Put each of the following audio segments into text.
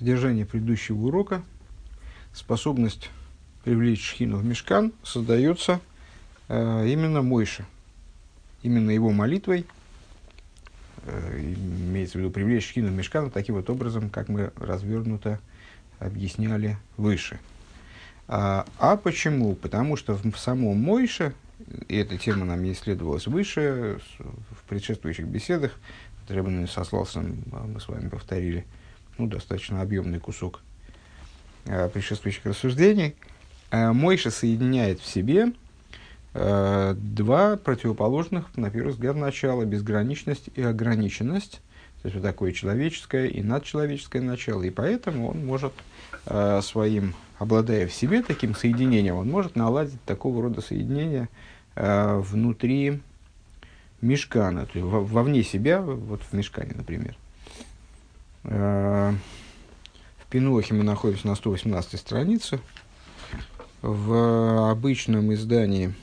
содержание предыдущего урока, способность привлечь шхину в мешкан создается э, именно Мойше. Именно его молитвой, э, имеется в виду привлечь шхину в мешкан таким вот образом, как мы развернуто объясняли выше. А, а почему? Потому что в самом Мойше, и эта тема нам исследовалась выше, в предшествующих беседах, Рэббен сослался, мы с вами повторили, ну, достаточно объемный кусок э, предшествующих рассуждений, э, Мойша соединяет в себе э, два противоположных, на первый взгляд, начала – безграничность и ограниченность. То есть, вот такое человеческое и надчеловеческое начало. И поэтому он может э, своим, обладая в себе таким соединением, он может наладить такого рода соединение э, внутри мешкана, то есть вовне себя, вот в мешкане, например. Э, в Пинохе мы находимся на 118 странице. В обычном издании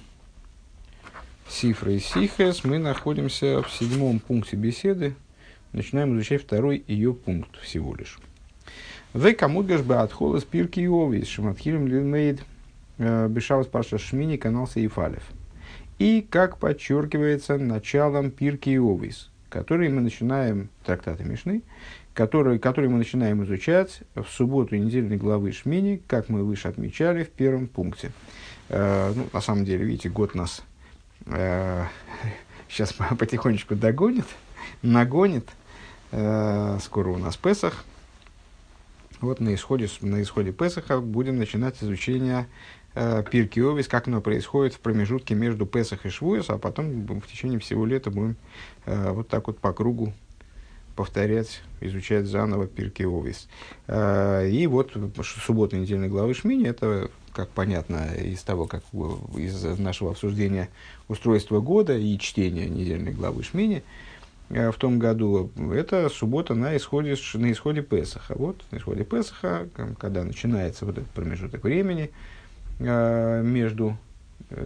Сифра и Сихес мы находимся в седьмом пункте беседы. Начинаем изучать второй ее пункт всего лишь. В камудгаш бы отхол из пирки Иовис, шаматхилем лилмейд э, бешавас паша шмини канал Сейфалев. И, как подчеркивается, началом пирки Иовис, который мы начинаем, трактаты Мишны, который, который мы начинаем изучать в субботу недельной главы Шмини, как мы выше отмечали в первом пункте. Э, ну, на самом деле, видите, год нас э, сейчас потихонечку догонит, нагонит. Э, скоро у нас Песах. Вот на исходе, на исходе Песаха будем начинать изучение э, Пирки как оно происходит в промежутке между Песах и Швуес, а потом в течение всего лета будем э, вот так вот по кругу повторять, изучать заново Пирки Овис. Э, и вот суббота недельной главы Шмини, это, как понятно из того, как из нашего обсуждения устройства года и чтения недельной главы Шмини, э, в том году, это суббота на исходе, на исходе Песаха. Вот, на исходе Песаха, когда начинается вот этот промежуток времени э, между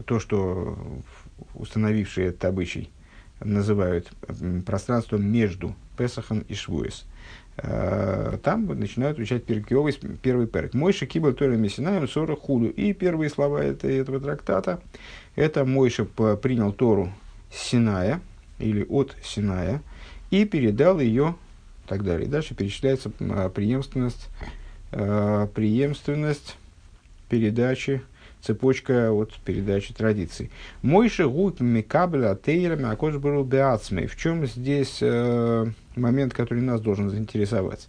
то, что установившие этот обычай называют пространством между Песахом и Швуис. Э, там начинают учать Перкиовый первый перек. Мойша кибал Тора Мессинаем Сора Худу. И первые слова это, этого трактата, это Мойша принял Тору Синая, или от Синая, и передал ее, так далее. Дальше перечисляется преемственность, э, преемственность передачи цепочка от передачи традиций. Мойши гуд микабеля тейрами акош был беацмей. В чем здесь э, момент, который нас должен заинтересовать?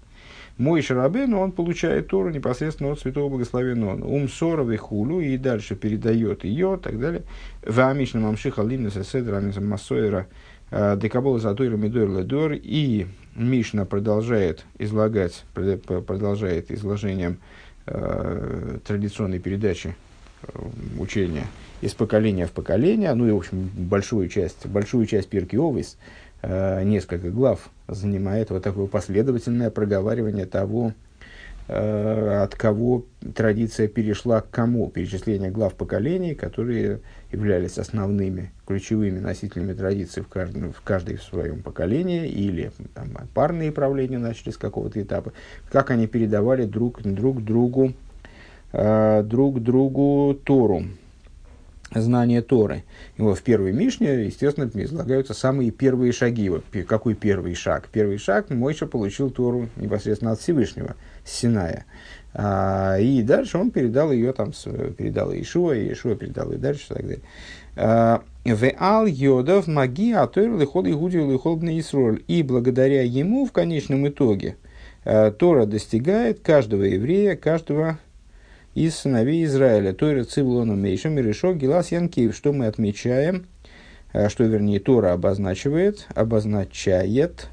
Мой Шарабену, он получает Тору непосредственно от Святого Благословенного. Ум Соровый хулу и дальше передает ее, и так далее. В Амишном Амшиха Лимнеса Седра Массойра э, Декабола Затойра Медойр Ледор. И Мишна продолжает излагать, продолжает изложением э, традиционной передачи Э, учения из поколения в поколение, ну и, в общем, большую часть, большую часть Пирки Овис, несколько глав занимает вот такое последовательное проговаривание того, э, от кого традиция перешла к кому, перечисление глав поколений, которые являлись основными, ключевыми носителями традиции в каждом, в каждой в своем поколении, или там, парные правления начали с какого-то этапа, как они передавали друг, друг другу э, друг другу Тору, знание Торы. И вот в первой Мишне, естественно, излагаются самые первые шаги. Вот какой первый шаг? Первый шаг Мойша получил Тору непосредственно от Всевышнего, Синая. А, и дальше он передал ее, там, передал Ишуа, и Ишуа передал ее дальше, и так далее. А, Веал Йодов Маги Атойр Лихол Игуди Лихол Исроль. И благодаря ему в конечном итоге а, Тора достигает каждого еврея, каждого из сыновей Израиля. Тойра Цивлона Мейшем и Решок Гелас Янкиев. Что мы отмечаем, э, что, вернее, Тора обозначивает, обозначает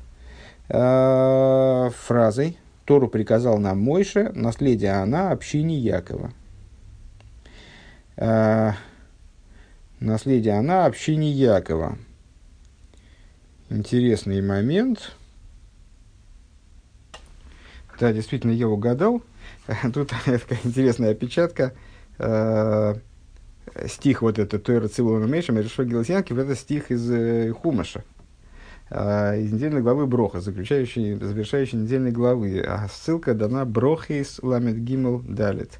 э, фразой Тору приказал нам Мойше, наследие она общине Якова. Э, наследие она общине Якова. Интересный момент. Да, действительно, я угадал. Тут такая интересная опечатка. Э, стих вот этот Тойра Цилуна Мейшем, Решо Гилсянки, это стих из э, Хумаша. из недельной главы Броха, заключающей, завершающей недельной главы. А ссылка дана Брохис Ламет Гимл Далит.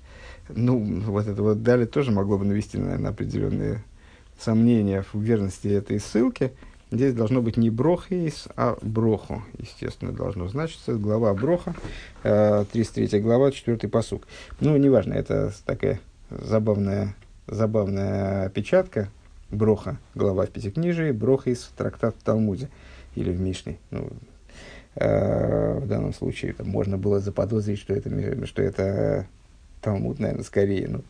Ну, вот это вот Далит тоже могло бы навести на, на определенные сомнения в верности этой ссылки. Здесь должно быть не Брохис, а Броху, естественно, должно значиться. Глава Броха, 33 глава, 4 посук. Ну, неважно, это такая забавная, забавная опечатка. Броха, глава в Пятикнижии, Брохис, трактат в Талмуде или в Мишне. Ну, э, в данном случае там, можно было заподозрить, что это, что это Талмуд, наверное, скорее. Ну,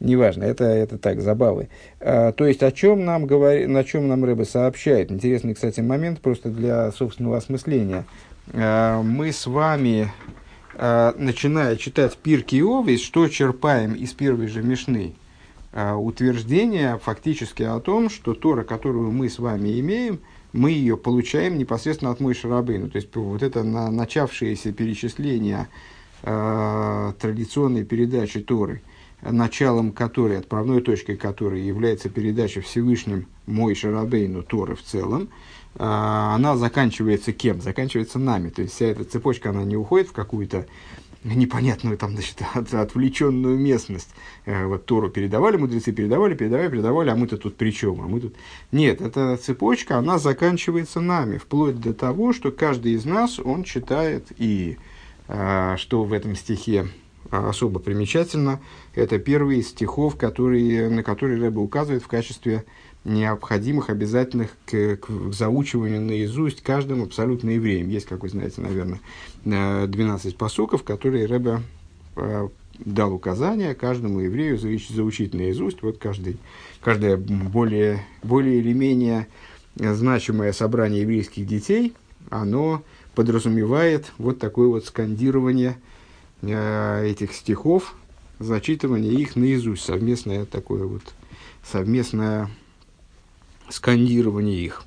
неважно, это, это так, забавы. А, то есть, о чем нам говорит, на чем нам Рэбе сообщает. Интересный, кстати, момент просто для собственного осмысления. А, мы с вами, а, начиная читать Пирки Овис, что черпаем из первой же Мишны? А, утверждение фактически о том, что Тора, которую мы с вами имеем – мы ее получаем непосредственно от Мойши Рабейну. То есть вот это на, начавшееся перечисление э, традиционной передачи Торы, началом которой, отправной точкой которой является передача Всевышним Мойши Рабейну Торы в целом, э, она заканчивается кем? Заканчивается нами. То есть вся эта цепочка, она не уходит в какую-то непонятную, там, значит, от, отвлеченную местность. Э, вот Тору передавали, мудрецы передавали, передавали, передавали, а мы-то тут при чем? А мы тут... Нет, эта цепочка, она заканчивается нами, вплоть до того, что каждый из нас, он читает, и э, что в этом стихе особо примечательно, это первый из стихов, который, на который Рэба указывает в качестве необходимых, обязательных к, к заучиванию наизусть каждым абсолютно евреем. Есть, как вы знаете, наверное, 12 посоков, которые Рэбе э, дал указание каждому еврею заучить наизусть. Вот каждый, каждое более, более или менее значимое собрание еврейских детей, оно подразумевает вот такое вот скандирование э, этих стихов, зачитывание их наизусть, совместное такое вот совместное скандирование их.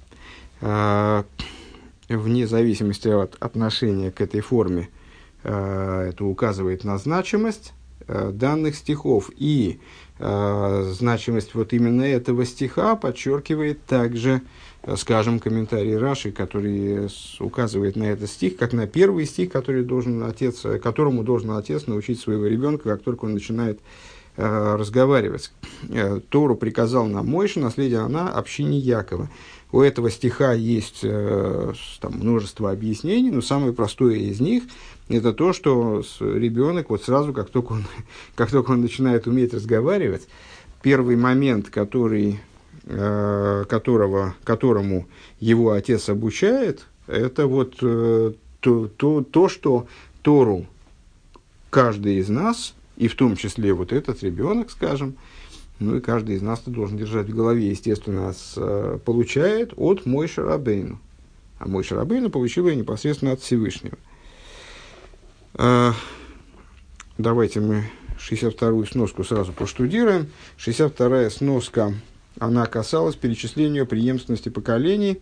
А, вне зависимости от отношения к этой форме, а, это указывает на значимость данных стихов. И значимость вот именно этого стиха подчеркивает также, скажем, комментарий Раши, который указывает на этот стих, как на первый стих, который должен отец, которому должен отец научить своего ребенка, как только он начинает Э, разговаривать. Э, Тору приказал нам Мойша, наследие она общине Якова. У этого стиха есть э, там, множество объяснений, но самое простое из них – это то, что ребенок вот сразу, как только, он, как только он начинает уметь разговаривать, первый момент, который, которого, которому его отец обучает, это вот то, то, то, что Тору каждый из нас – и в том числе вот этот ребенок, скажем, ну и каждый из нас должен держать в голове, естественно, с, э, получает от Мой Шарабейну. А Мой Шарабейну получил ее непосредственно от Всевышнего. Давайте мы 62-ю сноску сразу проштудируем. 62-я сноска, она касалась перечисления преемственности поколений,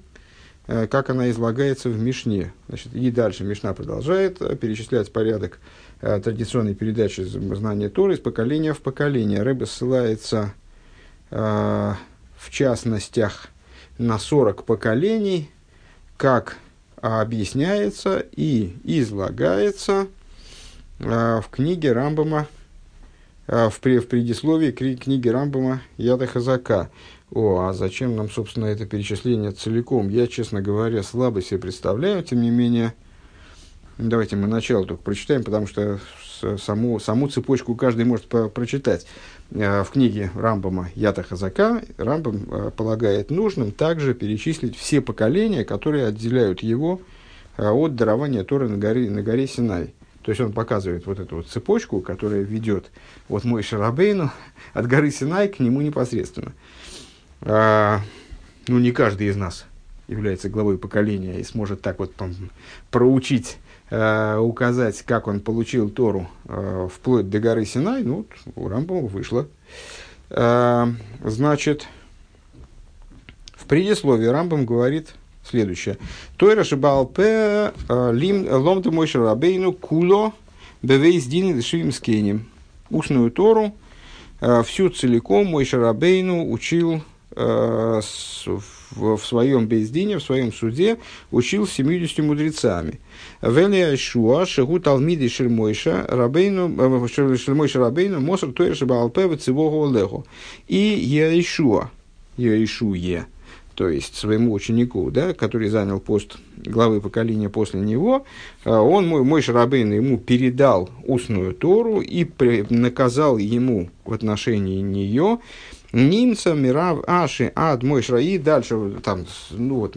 э, как она излагается в Мишне. Значит, и дальше Мишна продолжает э, перечислять порядок Э, традиционной передачи знания Торы из поколения в поколение. Рэбе ссылается в частностях на 40 поколений, как объясняется и излагается в книге Рамбама, в, в предисловии книги Рамбама Яда Хазака. О, а зачем нам, собственно, это перечисление целиком? Я, честно говоря, слабо себе представляю, тем не менее, Давайте мы начало только прочитаем, потому что саму, саму цепочку каждый может по прочитать. Э, в книге Рамбама Ята Хазака Рамбам э, полагает нужным также перечислить все поколения, которые отделяют его от дарования Торы на горе, на горе Синай. То есть он показывает вот эту вот цепочку, которая ведет от мой Шарабейну от горы Синай к нему непосредственно. А, ну, не каждый из нас является главой поколения и сможет так вот там, проучить э, указать, как он получил Тору э, вплоть до горы Синай, ну, у Рамбова вышло. Э, значит, в предисловии Рамбам говорит следующее. Тойра шибалпе э, лим ломда мойша рабейну куло бевейс дин швимскенем. Устную Тору э, всю целиком мой Шарабейну учил э, в, своем бездине, в своем суде учил 70 мудрецами. Велия Шуа, Шагу Талмиди Шельмойша, Рабейну, э, Шельмойша Рабейну, Моср Тойр Шабаалпе, Цивого Леху. И Яишуа, Яишуе, то есть своему ученику, да, который занял пост главы поколения после него, э, он, мой, мой Шарабейн, ему передал устную Тору и при, наказал ему в отношении нее Нимца, Мирав, Аши, Ад, Мой Шраи. Дальше там, ну вот,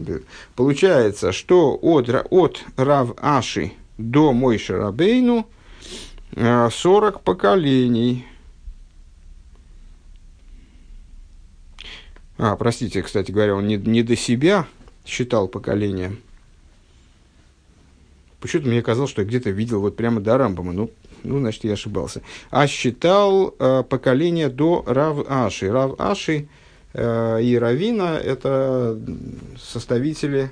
получается, что от, от Рав Аши до Мой Шарабейну 40 э, поколений. А, простите, кстати говоря, он не, не до себя считал поколение. Почему-то мне казалось, что я где-то видел вот прямо до Рамбама. Ну, ну, значит, я ошибался. А считал э, поколение до Рав Аши. Рав Аши э, и Равина – это составители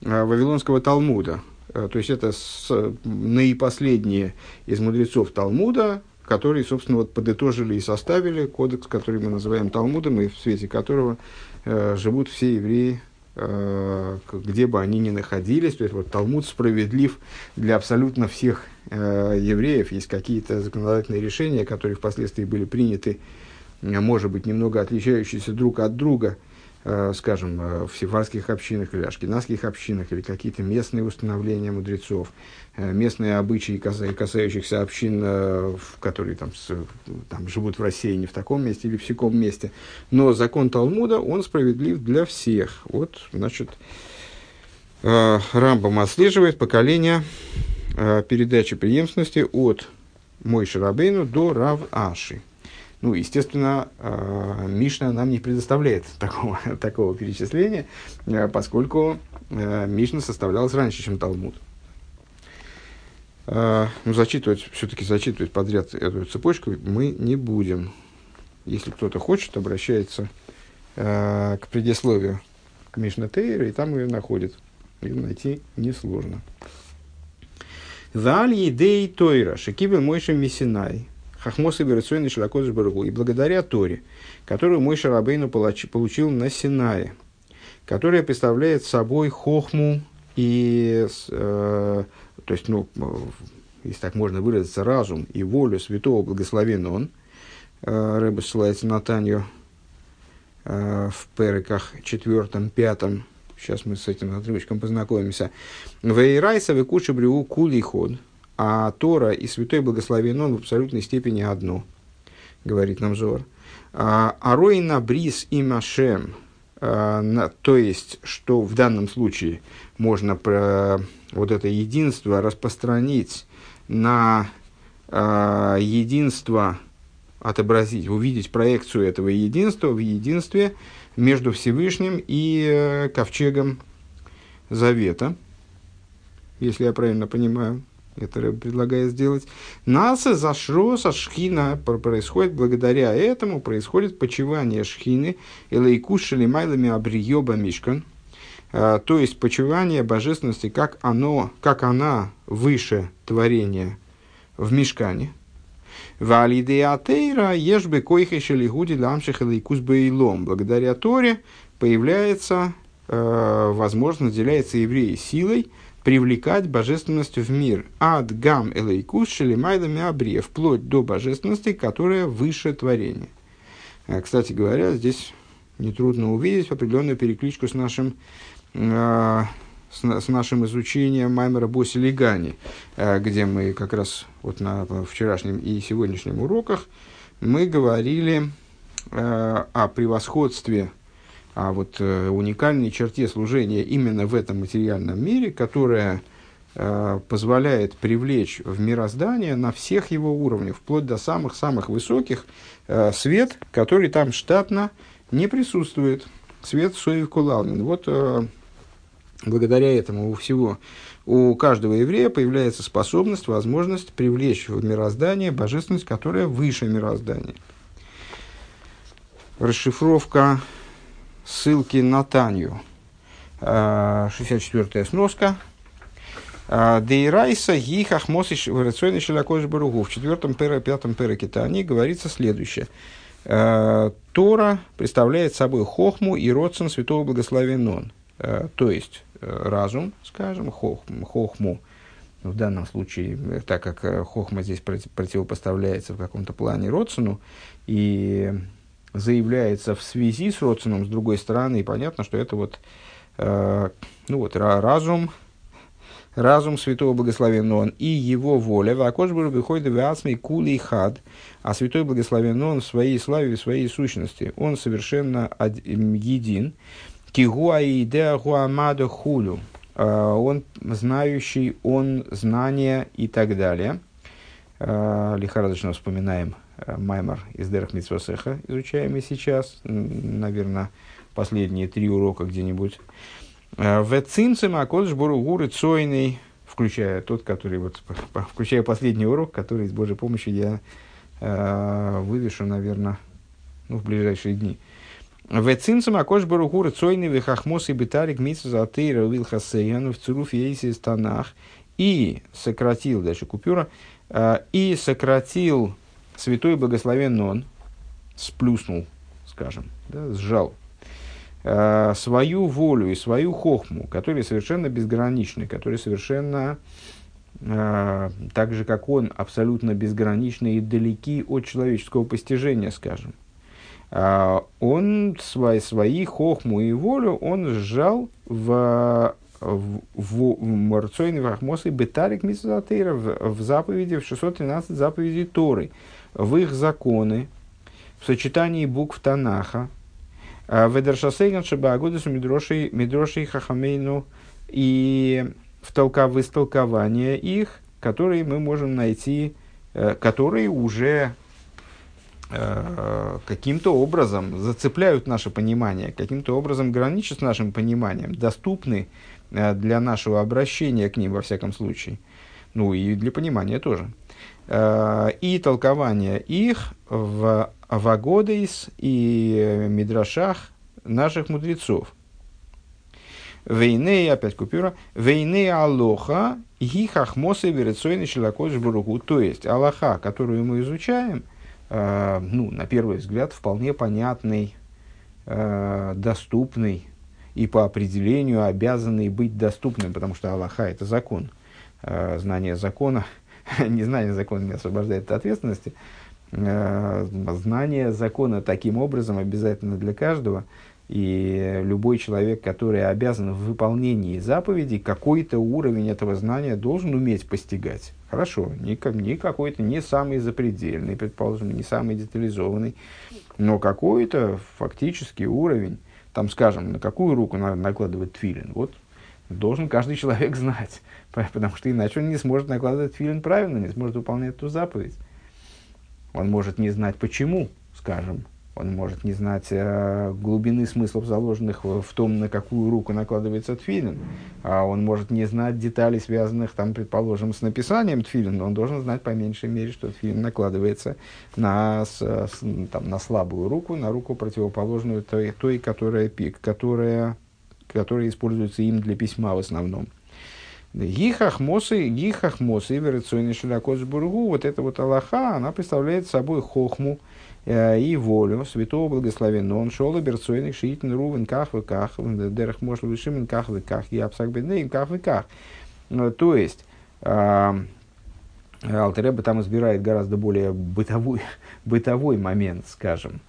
э, Вавилонского Талмуда. Э, то есть, это с, наипоследние из мудрецов Талмуда, которые, собственно, вот подытожили и составили кодекс, который мы называем Талмудом, и в свете которого э, живут все евреи, э, где бы они ни находились. То есть, вот Талмуд справедлив для абсолютно всех э, евреев. Есть какие-то законодательные решения, которые впоследствии были приняты, может быть, немного отличающиеся друг от друга – скажем, э, в сефарских общинах или ашкенадских общинах, или какие-то местные установления мудрецов, э, местные обычаи, касающихся общин, которые там, там живут в России не в таком месте или в всяком месте. Но закон Талмуда, он справедлив для всех. Вот, значит, Рамбам отслеживает поколение передачи преемственности от Мой Шарабейну до Рав Аши. Ну, естественно, э, Мишна нам не предоставляет такого, такого перечисления, э, поскольку э, Мишна составлялась раньше, чем Талмуд. Ну, зачитывать, все-таки зачитывать подряд эту цепочку мы не будем. Если кто-то хочет, обращается к предисловию к Мишна Тейра, и там ее находит. Ее найти несложно. Валь едей тойра, шекибель мойша мисинай, Хахмос и Верацойный Шалакодыш Баругу. И благодаря Торе, которую мой Шарабейну получил на Синае, которая представляет собой хохму и, э, то есть, ну, если так можно выразиться, разум и волю святого благословен он, э, Рэба ссылается на Танью э, в переках четвертом, пятом, сейчас мы с этим отрывочком познакомимся. Вейрайса векуши брю кули ход – а Тора и Святой Благословен Он в абсолютной степени одно, говорит нам Зор. А, Ароина Брис и Машем, а, то есть, что в данном случае можно про вот это единство распространить на а, единство, отобразить, увидеть проекцию этого единства в единстве между Всевышним и э, ковчегом Завета, если я правильно понимаю это Рэб предлагает сделать. Наса зашро со шхина происходит благодаря этому происходит почивание шхины элейкушали майлами абриеба мишкан. А, то есть почивание божественности, как, оно, как она выше творения в мешкане. Валидеатейра ешбе койхеши лигуди ламших элейкус бейлом. Благодаря Торе появляется э, возможность, наделяется евреи силой, привлекать божественность в мир. Ад гам элейкус шелемайдами абрия, вплоть до божественности, которая выше творения. Э, кстати говоря, здесь нетрудно увидеть определенную перекличку с нашим, э, с, с нашим изучением Маймера Боси Лигани, э, где мы как раз вот на вчерашнем и сегодняшнем уроках мы говорили э, о превосходстве а вот э, уникальной черте служения именно в этом материальном мире, которая э, позволяет привлечь в мироздание на всех его уровнях, вплоть до самых-самых высоких, э, свет, который там штатно не присутствует. Свет Соев. Вот благодаря этому у всего, у каждого еврея появляется способность, возможность привлечь в мироздание божественность, которая выше мироздания. Расшифровка ссылки на Танью. 64-я сноска. Дейрайса гихах мосиш варационный шелякош баругу. В четвертом пера, пятом пере Тани говорится следующее. Э, Тора представляет собой хохму и родствен святого благословен э, То есть, разум, скажем, хохму, хохму в данном случае, так как хохма здесь противопоставляется в каком-то плане родственну, и заявляется в связи с родственным, с другой стороны, и понятно, что это вот, э, ну вот разум, разум святого благословен он и его воля, в акошбуру выходит в асмей кули хад, а святой благословен он в своей славе, в своей сущности, он совершенно един, кигуа и гуамада хулю, э, он знающий, он знание и так далее. Э, лихорадочно вспоминаем Э, Маймар из Дерх Митсвасеха, изучаемый сейчас, наверное, последние три урока где-нибудь. Э, в Цимцем Акодыш Буругуры Цойный, включая тот, который, вот, включая последний урок, который с Божьей помощью я э, вывешу, наверное, ну, в ближайшие дни. В Цимцем Акодыш Буругуры Цойный Вихахмос и Бетарик Митсва Затейра Вилхасейян в Цуруф Ейсис Танах и сократил, дальше купюра, э, и сократил святой благословен он сплюснул, скажем, да, сжал э, свою волю и свою хохму, которые совершенно безграничны, которые совершенно э, так же, как он, абсолютно безграничны и далеки от человеческого постижения, скажем. Э, он свои, свои хохму и волю он сжал в в, в Марцойне Вахмосы Бетарик Митсатейра в заповеди, в 613 заповедей Торы в их законы, в сочетании букв Танаха, а, Ведершасейган Шабаагудасу Мидрошей, Мидрошей Хахамейну и в, толка, в истолкование их, которые мы можем найти, э, которые уже э, каким-то образом зацепляют наше понимание, каким-то образом граничат с нашим пониманием, доступны э, для нашего обращения к ним во всяком случае. Ну и для понимания тоже. Э, и толкование их в Вагодейс и Мидрашах наших мудрецов. Вейны, опять купюра, вейны Алоха, гихахмосы верецойны шелакош буругу. То есть, Аллаха, которую мы изучаем, э, ну, на первый взгляд, вполне понятный, э, доступный и по определению обязанный быть доступным, потому что Аллаха – это закон. Э, знание закона – незнание закона не освобождает от ответственности. Э, знание закона таким образом обязательно для каждого. И любой человек, который обязан в выполнении заповедей, какой-то уровень этого знания должен уметь постигать. Хорошо, не, не какой-то, не самый запредельный, предположим, не самый детализованный, но какой-то фактический уровень, там, скажем, на какую руку надо накладывать твилин. Вот должен каждый человек знать, потому что иначе он не сможет накладывать филин правильно, не сможет выполнять эту заповедь. Он может не знать почему, скажем, он может не знать э, глубины смыслов, заложенных в, в том, на какую руку накладывается тфилин, а он может не знать деталей, связанных, там, предположим, с написанием тфилин, но он должен знать по меньшей мере, что тфилин накладывается на, с, с, там, на слабую руку, на руку противоположную той, той которая, которая которые используются им для письма в основном. Гихахмосы, гихахмосы, верационный широкосбургу, вот эта вот Аллаха, она представляет собой хохму э, и волю святого благословенного. Он шел берцойных шиитн рувен ках в ках, дерах мошл вишимен ках в ках, я псак беднейм ках в ках. Э, то есть, э, Алтереба там избирает гораздо более бытовой, бытовой момент, скажем,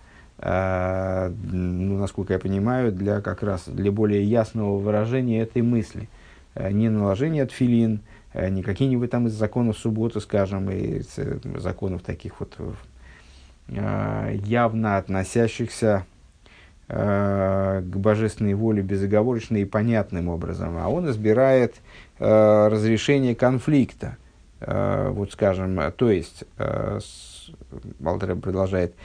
ну, насколько я понимаю, для как раз для более ясного выражения этой мысли. А, не наложение тфилин, а, не какие-нибудь там из законов субботы, скажем, и э, законов таких вот явно относящихся к божественной воле безоговорочно и понятным образом, а он избирает разрешение конфликта. Вот скажем, то есть, Балтер продолжает,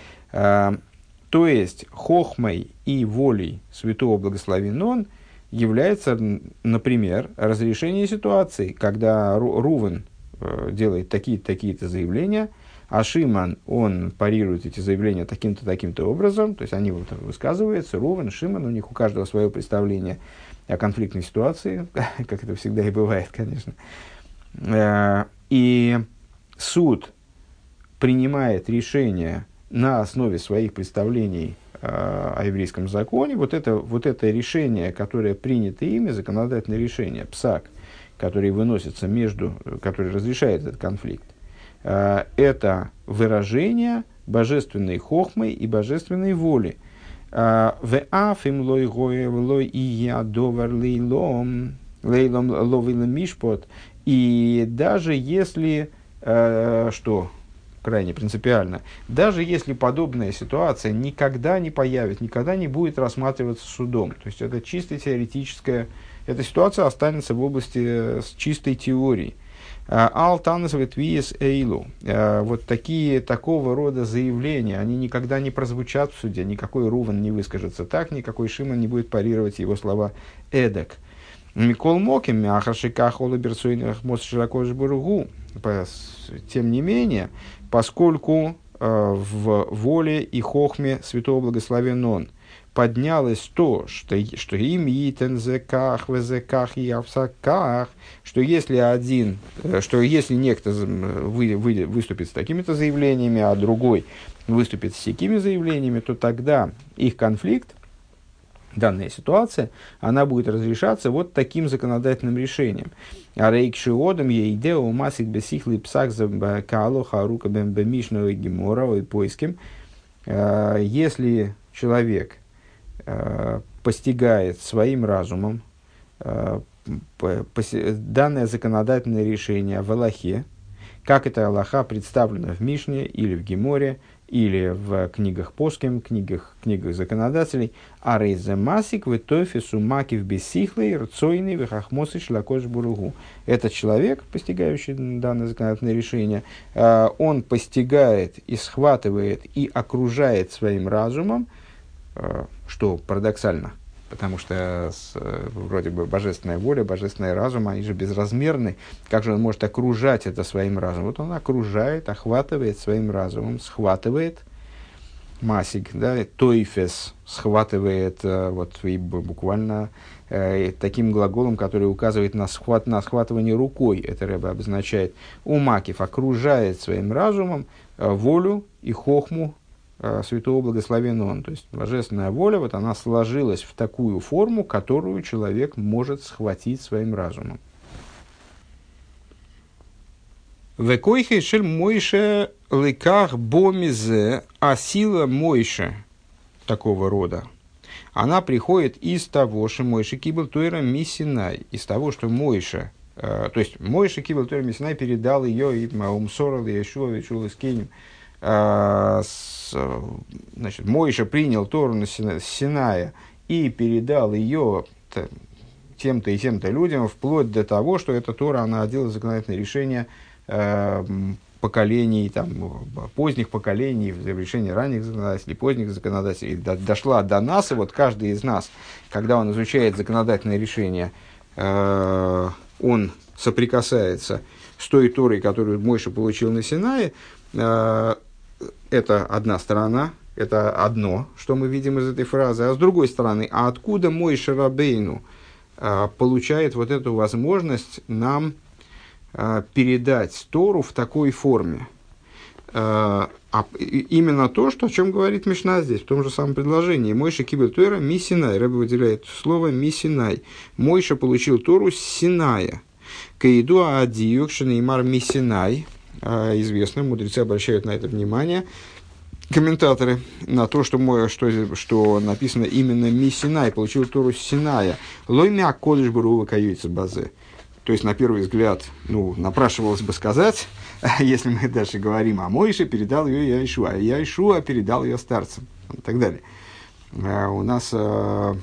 то есть, хохмой и волей святого благословен является, например, разрешение ситуации, когда Рувен э, делает такие-то такие-то заявления, а Шиман, он парирует эти заявления таким-то таким-то образом, то есть они вот высказываются, Рувен, Шиман, у них у каждого свое представление о конфликтной ситуации, как это всегда и бывает, конечно. Э, и суд принимает решение на основе своих представлений о еврейском законе, вот это, вот это решение, которое принято ими, законодательное решение, ПСАК, который выносится между, который разрешает этот конфликт, это выражение божественной хохмы и божественной воли. Мишпот. И даже если, что крайне принципиально, даже если подобная ситуация никогда не появится, никогда не будет рассматриваться судом, то есть это чисто теоретическая, эта ситуация останется в области с чистой теорией. Алтанас ветвиес эйлу. Вот такие, такого рода заявления, они никогда не прозвучат в суде, никакой Руван не выскажется так, никакой Шиман не будет парировать его слова эдак. Микол Моким, Мяхашика, Холоберсуинах, Мос Широко Жбуругу. Тем не менее, поскольку э, в воле и хохме святого благословен он поднялось то, что, что им итен зеках, везеках и авсаках, что если один, э, что если некто вы, вы, выступит с такими-то заявлениями, а другой выступит с такими заявлениями, то тогда их конфликт, данная ситуация, она будет разрешаться вот таким законодательным решением. А рейк шиодом ей идео масик бесихли псах за каалоха рука бембемишного гемора и поиским. Э, если человек Э, постигает своим разумом э, данное законодательное решение в Аллахе, как это Аллаха представлено в Мишне или в Геморе, или в книгах Поским, книгах, книгах законодателей, а рейзе масик в тофису макив бессихлый рцойный вихахмосы шлакош буругу. Этот человек, постигающий данное законодательное решение, э, он постигает и схватывает и окружает своим разумом Э, что парадоксально, потому что с, э, вроде бы божественная воля, божественный разум, они же безразмерны. Как же он может окружать это своим разумом? Вот он окружает, охватывает своим разумом, схватывает масик, да, тойфес схватывает э, вот и буквально э, таким глаголом, который указывает на, схват, на схватывание рукой, это рыба обозначает, у макив окружает своим разумом волю и хохму святого благословенного он. То есть божественная воля, вот она сложилась в такую форму, которую человек может схватить своим разумом. Векойхе шель Мойше леках бомизе, а сила Мойше такого рода, она приходит из того, что Мойше кибл туэра миссинай, из того, что Мойше, э, то есть Мойше кибл туэра миссинай передал ее и Маумсорал, и Ешуа, и Шул, и э, значит, Мойша принял Тору на Синая и передал ее тем-то и тем-то людям, вплоть до того, что эта Тора, она одела законодательное решение э, поколений, там, поздних поколений, решения ранних законодателей, поздних законодателей, до, дошла до нас, и вот каждый из нас, когда он изучает законодательное решение, э, он соприкасается с той Торой, которую Мойша получил на Синае, это одна сторона, это одно, что мы видим из этой фразы. А с другой стороны, а откуда мой Шарабейну а, получает вот эту возможность нам а, передать Тору в такой форме? А, а именно то, что, о чем говорит Мишна здесь, в том же самом предложении. Мойша кибер Тора мисинай. Рэбе выделяет слово мисинай. Мойша получил Тору с Синая. Каиду адиюк шанеймар мисинай. А, известно, мудрецы обращают на это внимание, комментаторы, на то, что, мой, что, что написано именно Мисинай, получил Тору Синая. Лоймя кодыш бурува базе. То есть, на первый взгляд, ну, напрашивалось бы сказать, если мы дальше говорим о Моише, передал ее Яишуа, а Яишуа передал ее старцам и так далее. А у нас а,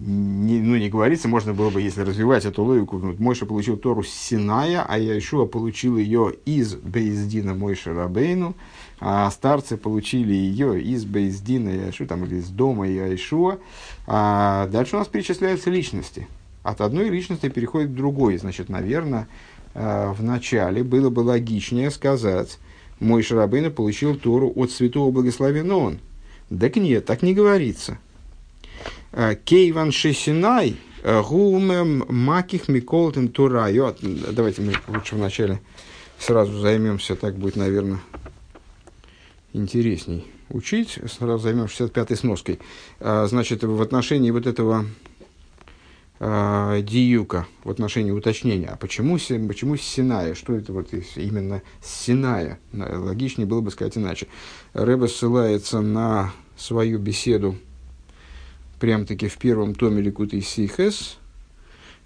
не, ну, не говорится, можно было бы, если развивать эту логику, вот Мойша получил Тору с Синая, а Яишуа получил ее из Бейздина Мойша Рабейну, а старцы получили ее из Бейздина Яишуа, там, или из дома Яишуа. А дальше у нас перечисляются личности. От одной личности переходит к другой. Значит, наверное, а, в начале было бы логичнее сказать, мой Шарабейна получил Тору от святого благословенного. Так нет, так не говорится. Э, Кейван Шесинай, э, Гумем Маких Миколтен Турайо. Давайте мы лучше вначале сразу займемся, так будет, наверное, интересней учить. Сразу займем 65-й сноской. А, значит, в отношении вот этого а, диюка, в отношении уточнения, а почему, почему Синая, что это вот именно Синая, логичнее было бы сказать иначе. Рэба ссылается на свою беседу прям-таки в первом томе Ликуты Сихес,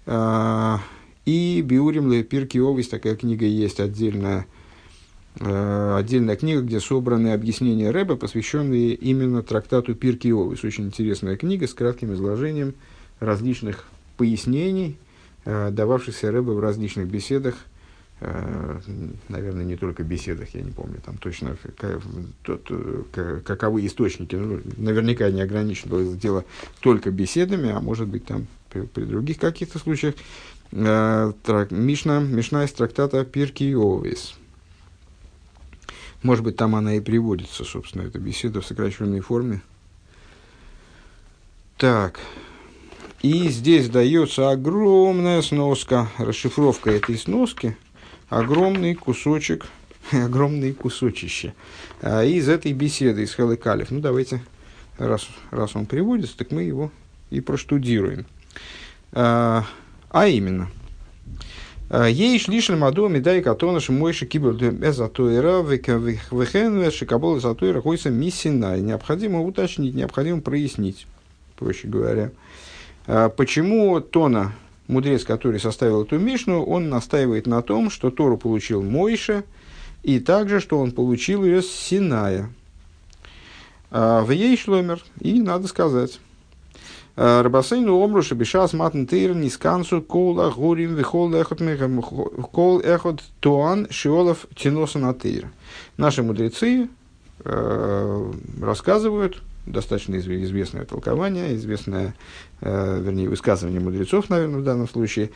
а, и Биурим Лепирки Овис, такая книга есть отдельная, отдельная книга, где собраны объяснения Рэба, посвященные именно трактату Пирки Овес. Очень интересная книга с кратким изложением различных пояснений, э, дававшихся Рэбе в различных беседах, наверное, не только беседах, я не помню там точно, каковы источники. Ну, наверняка не ограничено было дело только беседами, а может быть там при, при других каких-то случаях. Мишна, Мишна из трактата Пирки. Может быть, там она и приводится, собственно, эта беседа в сокращенной форме. Так. И здесь дается огромная сноска, расшифровка этой сноски, огромный кусочек, огромные кусочище а, из этой беседы, из Халыкалев. Ну, давайте, раз, раз он приводится, так мы его и проштудируем. А, а именно – Ей шли шельмаду медай катона шмойши кибер эзатуэра вехен шикабол эзатуэра хойса миссина. Необходимо уточнить, необходимо прояснить, проще говоря. А почему Тона, мудрец, который составил эту Мишну, он настаивает на том, что Тору получил Мойша, и также, что он получил ее с Синая. А в ей шломер, и надо сказать, Рабасейну омру шабишас матн тейр нискансу кола гурим вихол эхот кол эхот туан шиолов тиноса на тейр. Наши мудрецы э, рассказывают, достаточно известное толкование, известное, э, вернее, высказывание мудрецов, наверное, в данном случае,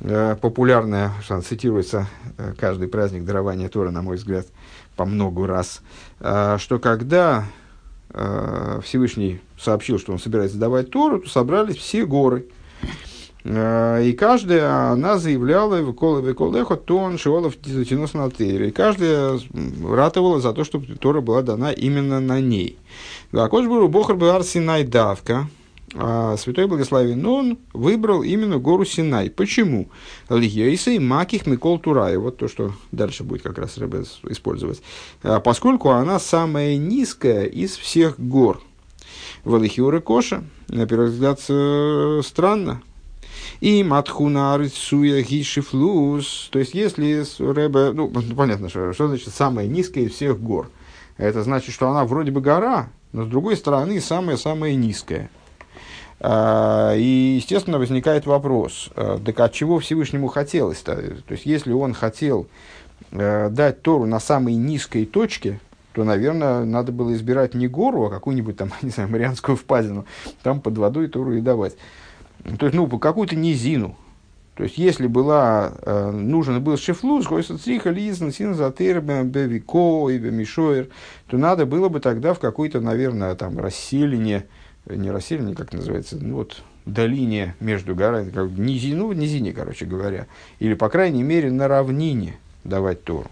э, популярное, цитируется э, каждый праздник дарования Тора, на мой взгляд, по много раз, э, что когда Э, Всевышний сообщил, что он собирается давать Тору, то собрались все горы. Э, и каждая, она заявляла, выкола выколехо, то он шиолов тянус на И каждая ратовала за то, чтобы Тора была дана именно на ней. Акош был Бохар Бар Синай Давка, а Святой Благословен он выбрал именно гору Синай. Почему? Лигейса маких Микол Турай. Вот то, что дальше будет как раз Рэбе использовать. А поскольку она самая низкая из всех гор. Валихиура Коша, на первый взгляд, э, странно. И матхуна рисуя гишифлус. То есть, если Рэбе... Ну, понятно, что, что значит самая низкая из всех гор. Это значит, что она вроде бы гора, но с другой стороны самая-самая низкая. А, и, естественно, возникает вопрос, а, так от чего Всевышнему хотелось-то? То есть, если он хотел э, дать Тору на самой низкой точке, то, наверное, надо было избирать не гору, а какую-нибудь там, не знаю, Марианскую впадину, там под водой Тору и давать. То есть, ну, какую-то низину. То есть, если была, нужен был шефлус, хойсацриха, лизн, син, затыр, бевико бемишоер, то надо было бы тогда в какой-то, наверное, там, расселение, не расселение, как называется, ну вот долине между горами, как низину, в низине, короче говоря, или, по крайней мере, на равнине давать Тору.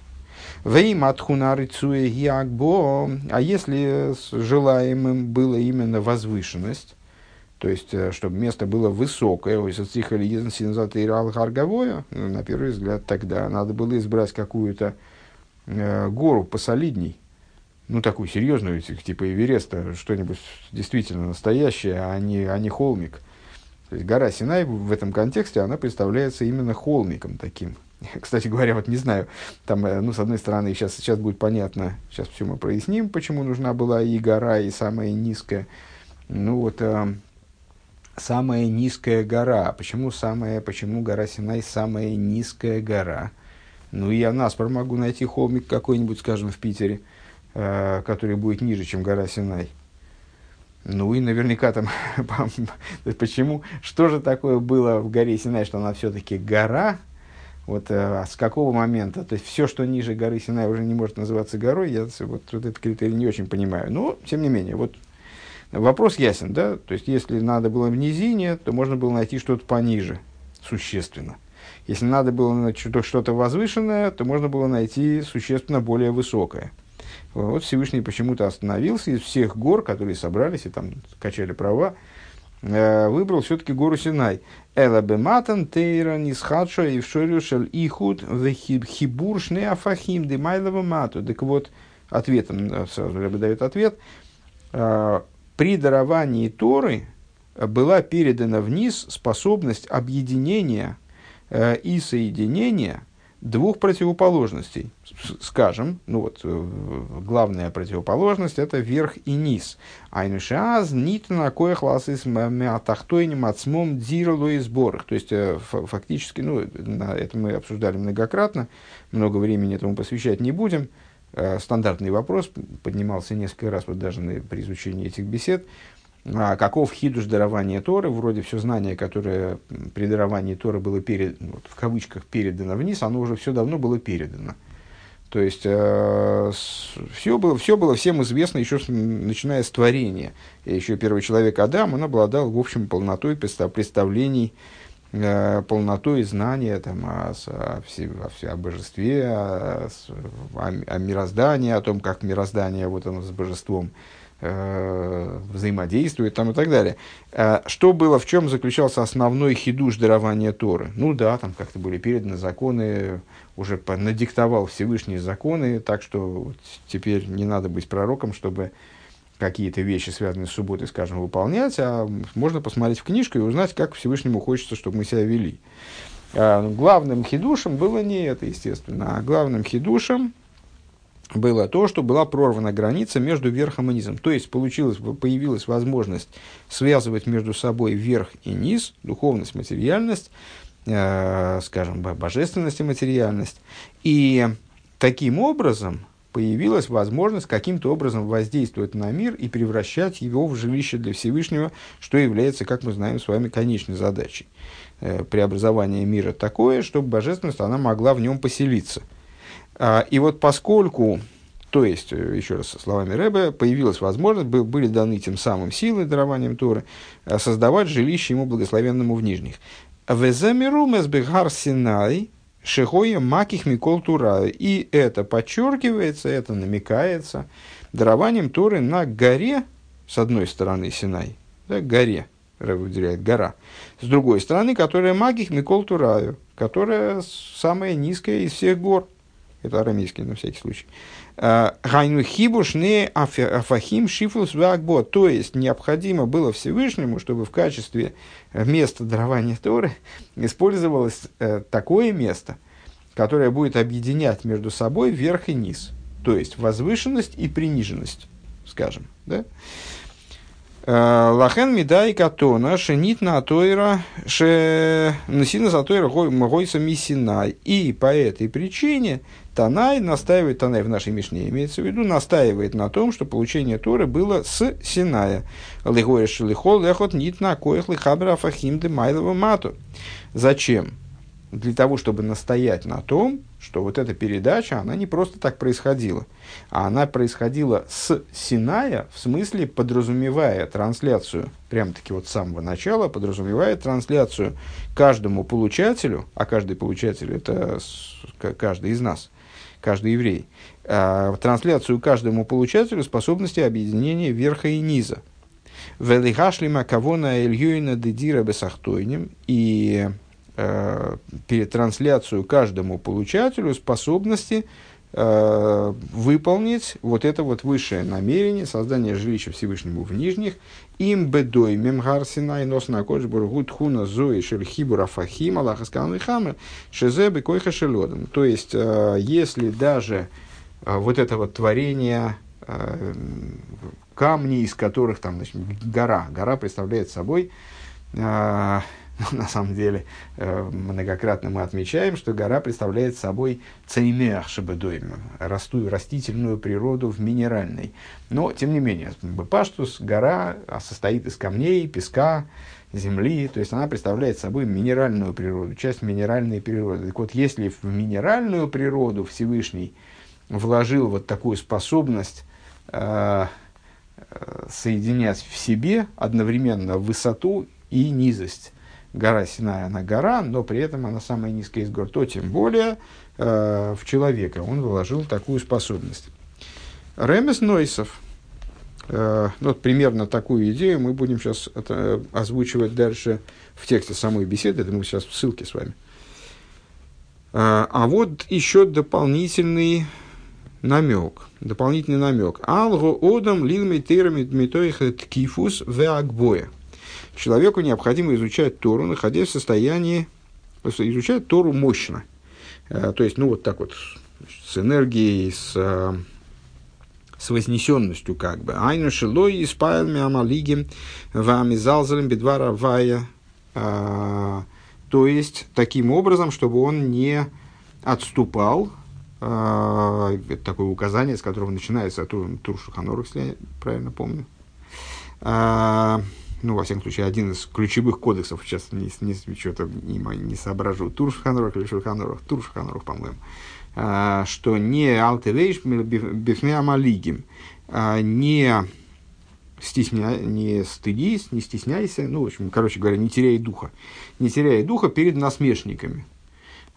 А если желаемым было именно возвышенность, то есть, э, чтобы место было высокое, ну, на первый взгляд, тогда надо было избрать какую-то э, гору посолидней, ну, такую серьезную, типа Эвереста, что-нибудь действительно настоящее, а не, а не холмик. То есть гора Синай в этом контексте, она представляется именно холмиком таким. Кстати говоря, вот не знаю, там, э, ну, с одной стороны, сейчас, сейчас будет понятно, сейчас все мы проясним, почему нужна была и гора, и самая низкая. Ну, вот, э, самая низкая гора. Почему самая, почему гора Синай самая низкая гора? Ну, я наспор могу найти холмик какой-нибудь, скажем, в Питере – который будет ниже, чем гора Синай. Ну и наверняка там, почему, что же такое было в горе Синай, что она все-таки гора, вот э, с какого момента, то есть все, что ниже горы Синай уже не может называться горой, я вот этот критерий не очень понимаю. Но, тем не менее, вот вопрос ясен, да, то есть если надо было в низине, то можно было найти что-то пониже, существенно. Если надо было что-то возвышенное, то можно было найти существенно более высокое. Вот Всевышний почему-то остановился из всех гор, которые собрались и там качали права, э, выбрал все-таки гору Синай. Эла бематан тейра нисхадшо и вшорюшел ихуд в хибур шне афахим демайлова мату. Так вот, ответом, э, сразу Рэбе дает ответ, э, при даровании Торы была передана вниз способность объединения и соединения двух противоположностей. Скажем, ну вот, э, главная противоположность – это верх и низ. Айнушаз нитна коих ласис мятахтойним отсмом и сборах. То есть, э, фактически, ну, на это мы обсуждали многократно, много времени этому посвящать не будем. Э, стандартный вопрос поднимался несколько раз вот даже при изучении этих бесед а каков хидуш дарования Торы, вроде все знание, которое при даровании Торы было перед, ну, вот, в кавычках передано вниз, оно уже все давно было передано. То есть э, все, было, все было всем известно еще с, начиная с творения. И еще первый человек Адам, он обладал, в общем, полнотой представлений, э, полнотой знания там, о, о, о, о божестве, о, о, о мироздании, о том, как мироздание вот оно с божеством Э, взаимодействует там и так далее. Э, что было, в чем заключался основной хидуш дарования Торы? Ну да, там как-то были переданы законы, уже надиктовал Всевышние законы, так что вот теперь не надо быть пророком, чтобы какие-то вещи, связанные с субботой, скажем, выполнять, а можно посмотреть в книжку и узнать, как Всевышнему хочется, чтобы мы себя вели. Э, главным хидушем было не это, естественно, а главным хидушем – было то, что была прорвана граница между верхом и низом. То есть получилось, появилась возможность связывать между собой верх и низ, духовность, материальность, э, скажем, божественность и материальность. И таким образом появилась возможность каким-то образом воздействовать на мир и превращать его в жилище для Всевышнего, что является, как мы знаем с вами, конечной задачей. Э, преобразование мира такое, чтобы божественность она могла в нем поселиться – и вот поскольку, то есть, э, еще раз словами Рэбе, появилась возможность, были даны тем самым силы дарованием Торы, э, создавать жилище ему благословенному в Нижних. Везамиру мезбегар Синай, Шехоя Маких Микол Тура. И это подчеркивается, это намекается дарованием Торы на горе, с одной стороны Синай, да, горе, Рэб выделяет гора, с другой стороны, которая Маких Микол Тураю, которая самая низкая из всех гор – это арамейский на всякий случай. А, Гайну хибуш не афахим шифлус вагбо. То есть, необходимо было Всевышнему, чтобы в качестве места дарования Торы использовалось э, такое место, которое будет объединять между собой верх и низ. То есть, возвышенность и приниженность, скажем. Да? Лахен Мидай Катона, Шенит на Атойра, Носина Затойра Гойса Мисинай. И по этой причине Танай настаивает, Танай в нашей Мишне имеется в виду, настаивает на том, что получение Торы было с Синая. Лигоя Шелихол Лехот Нит на Коях Лихабра Фахим де Майлова Мату. Зачем? Для того, чтобы настоять на том, что вот эта передача, она не просто так происходила, а она происходила с Синая, в смысле подразумевая трансляцию, прям-таки вот с самого начала, подразумевая трансляцию каждому получателю, а каждый получатель это каждый из нас – каждый еврей, э, трансляцию каждому получателю способности объединения верха и низа. Велихашлима кавона эльюина дедира бесахтойним и э, перед трансляцию каждому получателю способности Э, выполнить вот это вот высшее намерение создания жилища Всевышнему в нижних им бедой мемгар синай нос на кодж бургут хуна зои шельхибура фахим аллаха скалны хамер шезе бекойха шелодом. То есть, э, если даже э, вот это вот творение камни, из которых там значит, гора, гора представляет собой на самом деле, э, многократно мы отмечаем, что гора представляет собой цеймеах шабедойм, растую, растительную природу в минеральной. Но, тем не менее, Бепаштус, гора а состоит из камней, песка, земли, то есть она представляет собой минеральную природу, часть минеральной природы. Так вот, если в минеральную природу Всевышний вложил вот такую способность э, э соединять в себе одновременно высоту и низость, гора Синай, она гора, но при этом она самая низкая из гор, то тем более э, в человека он вложил такую способность. Ремес Нойсов. Э, ну, вот примерно такую идею мы будем сейчас это, озвучивать дальше в тексте самой беседы. Это мы сейчас в ссылке с вами. Э, а вот еще дополнительный намек. Дополнительный намек. Алго одам лилми тирами дмитоиха ткифус веакбоя. Человеку необходимо изучать Тору, находясь в состоянии, изучать Тору мощно. Э, то есть, ну, вот так вот, с энергией, с, э, с вознесенностью как бы. Айну шилой испайл миамалигим вами залзалем бедвара вая. Э, то есть, таким образом, чтобы он не отступал, это такое указание, с которого начинается Тур Шуханорах, если я правильно помню ну, во всяком случае, один из ключевых кодексов, сейчас не, не, что-то не, не соображу, Туршханорах или Шурханорах, Туршханорах, по-моему, а, что не алтевейш бифне амалигим, а, не стесня, не стыдись, не стесняйся, ну, в общем, короче говоря, не теряй духа, не теряй духа перед насмешниками.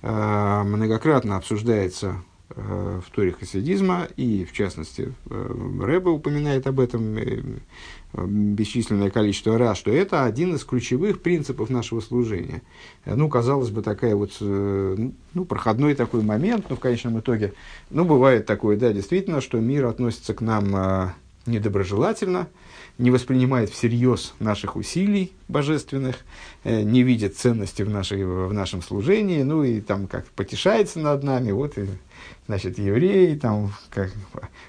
А, многократно обсуждается в Торе хасидизма, и в частности Рэба упоминает об этом, бесчисленное количество раз, что это один из ключевых принципов нашего служения. Ну, казалось бы, такая вот, э, ну, проходной такой момент, но в конечном итоге, ну, бывает такое, да, действительно, что мир относится к нам э, недоброжелательно, не воспринимает всерьез наших усилий божественных, э, не видит ценности в, нашей, в нашем служении, ну и там как потешается над нами, вот и значит, евреи, там, как,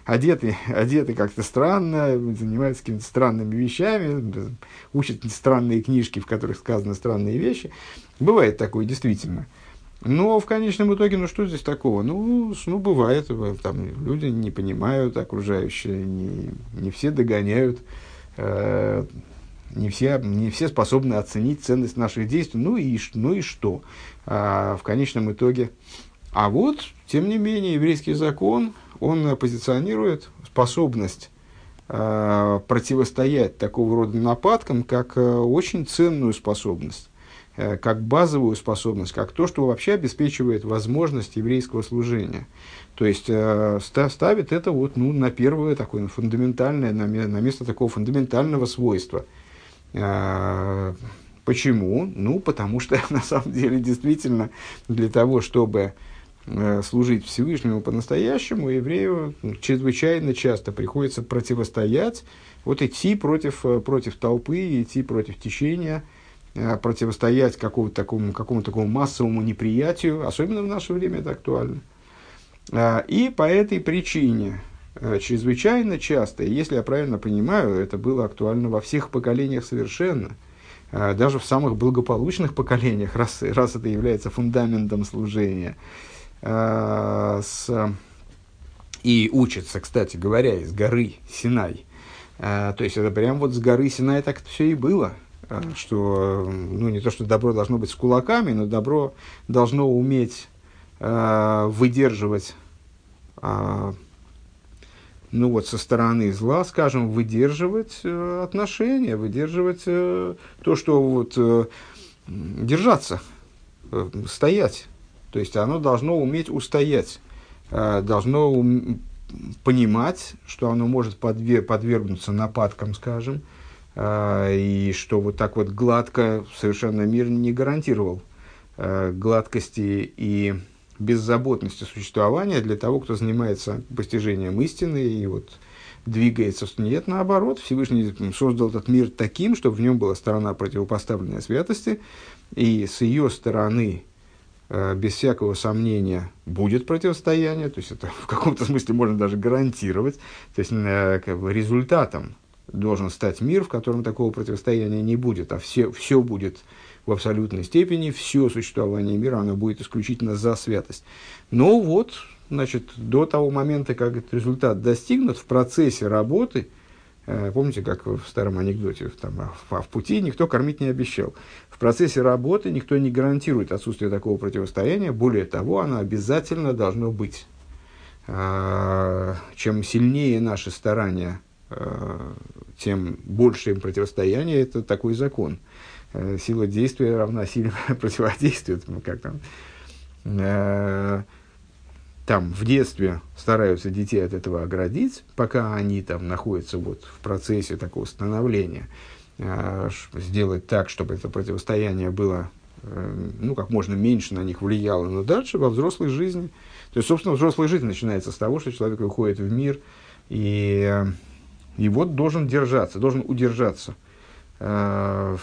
одеты, одеты как-то странно, занимаются какими-то странными вещами, учат странные книжки, в которых сказаны странные вещи. Бывает такое, действительно. Но в конечном итоге, ну что здесь такого? Ну, ну бывает, там люди не понимают окружающие, не, не все догоняют, э, не, все, не все способны оценить ценность наших действий. Ну и, ну и что? А в конечном итоге а вот, тем не менее, еврейский закон, он позиционирует способность э, противостоять такого рода нападкам как э, очень ценную способность, э, как базовую способность, как то, что вообще обеспечивает возможность еврейского служения. То есть э, ставит это вот, ну, на первое такое фундаментальное, на, на место такого фундаментального свойства. Э, почему? Ну, потому что на самом деле действительно для того, чтобы Э, служить Всевышнему по-настоящему, еврею чрезвычайно часто приходится противостоять, вот идти против, э, против толпы, идти против течения, э, противостоять какому-то такому, какому такому массовому неприятию, особенно в наше время это актуально. И по этой причине чрезвычайно часто, если я правильно понимаю, это было актуально во всех поколениях совершенно, даже в самых благополучных поколениях, раз, раз это является фундаментом служения – Э, с, и учится, кстати говоря, из горы Синай. Э, то есть это прям вот с горы Синай так все и было. Э, что, ну, не то, что добро должно быть с кулаками, но добро должно уметь выдерживать ну вот со стороны зла, скажем, выдерживать э, отношения, выдерживать э, то, что вот э, держаться, э, стоять то есть оно должно уметь устоять, э, должно понимать, что оно может подвер- подвергнуться нападкам, скажем, э, и что вот так вот гладко совершенно мир не гарантировал э, гладкости и беззаботности существования для того, кто занимается постижением истины и вот двигается. Нет, наоборот, Всевышний создал этот мир таким, чтобы в нем была сторона противопоставленная святости, и с ее стороны без всякого сомнения будет противостояние, то есть это в каком-то смысле можно даже гарантировать, то есть э, как бы результатом должен стать мир, в котором такого противостояния не будет, а все, все будет в абсолютной степени, все существование мира, оно будет исключительно за святость. Но вот, значит, до того момента, как этот результат достигнут, в процессе работы – Э, помните, как в старом анекдоте, там, а в, пути никто кормить не обещал. В процессе работы никто не гарантирует отсутствие такого противостояния. Более того, оно обязательно должно быть. А, чем сильнее наши старания, а, тем больше им противостояние. Это такой закон. Э, сила действия равна силе противодействия. Как там? Там в детстве стараются детей от этого оградить, пока они там находятся вот в процессе такого становления, э, сделать так, чтобы это противостояние было э, ну, как можно меньше на них влияло, но дальше во взрослой жизни, то есть, собственно, взрослая жизнь начинается с того, что человек выходит в мир, и, и вот должен держаться, должен удержаться э,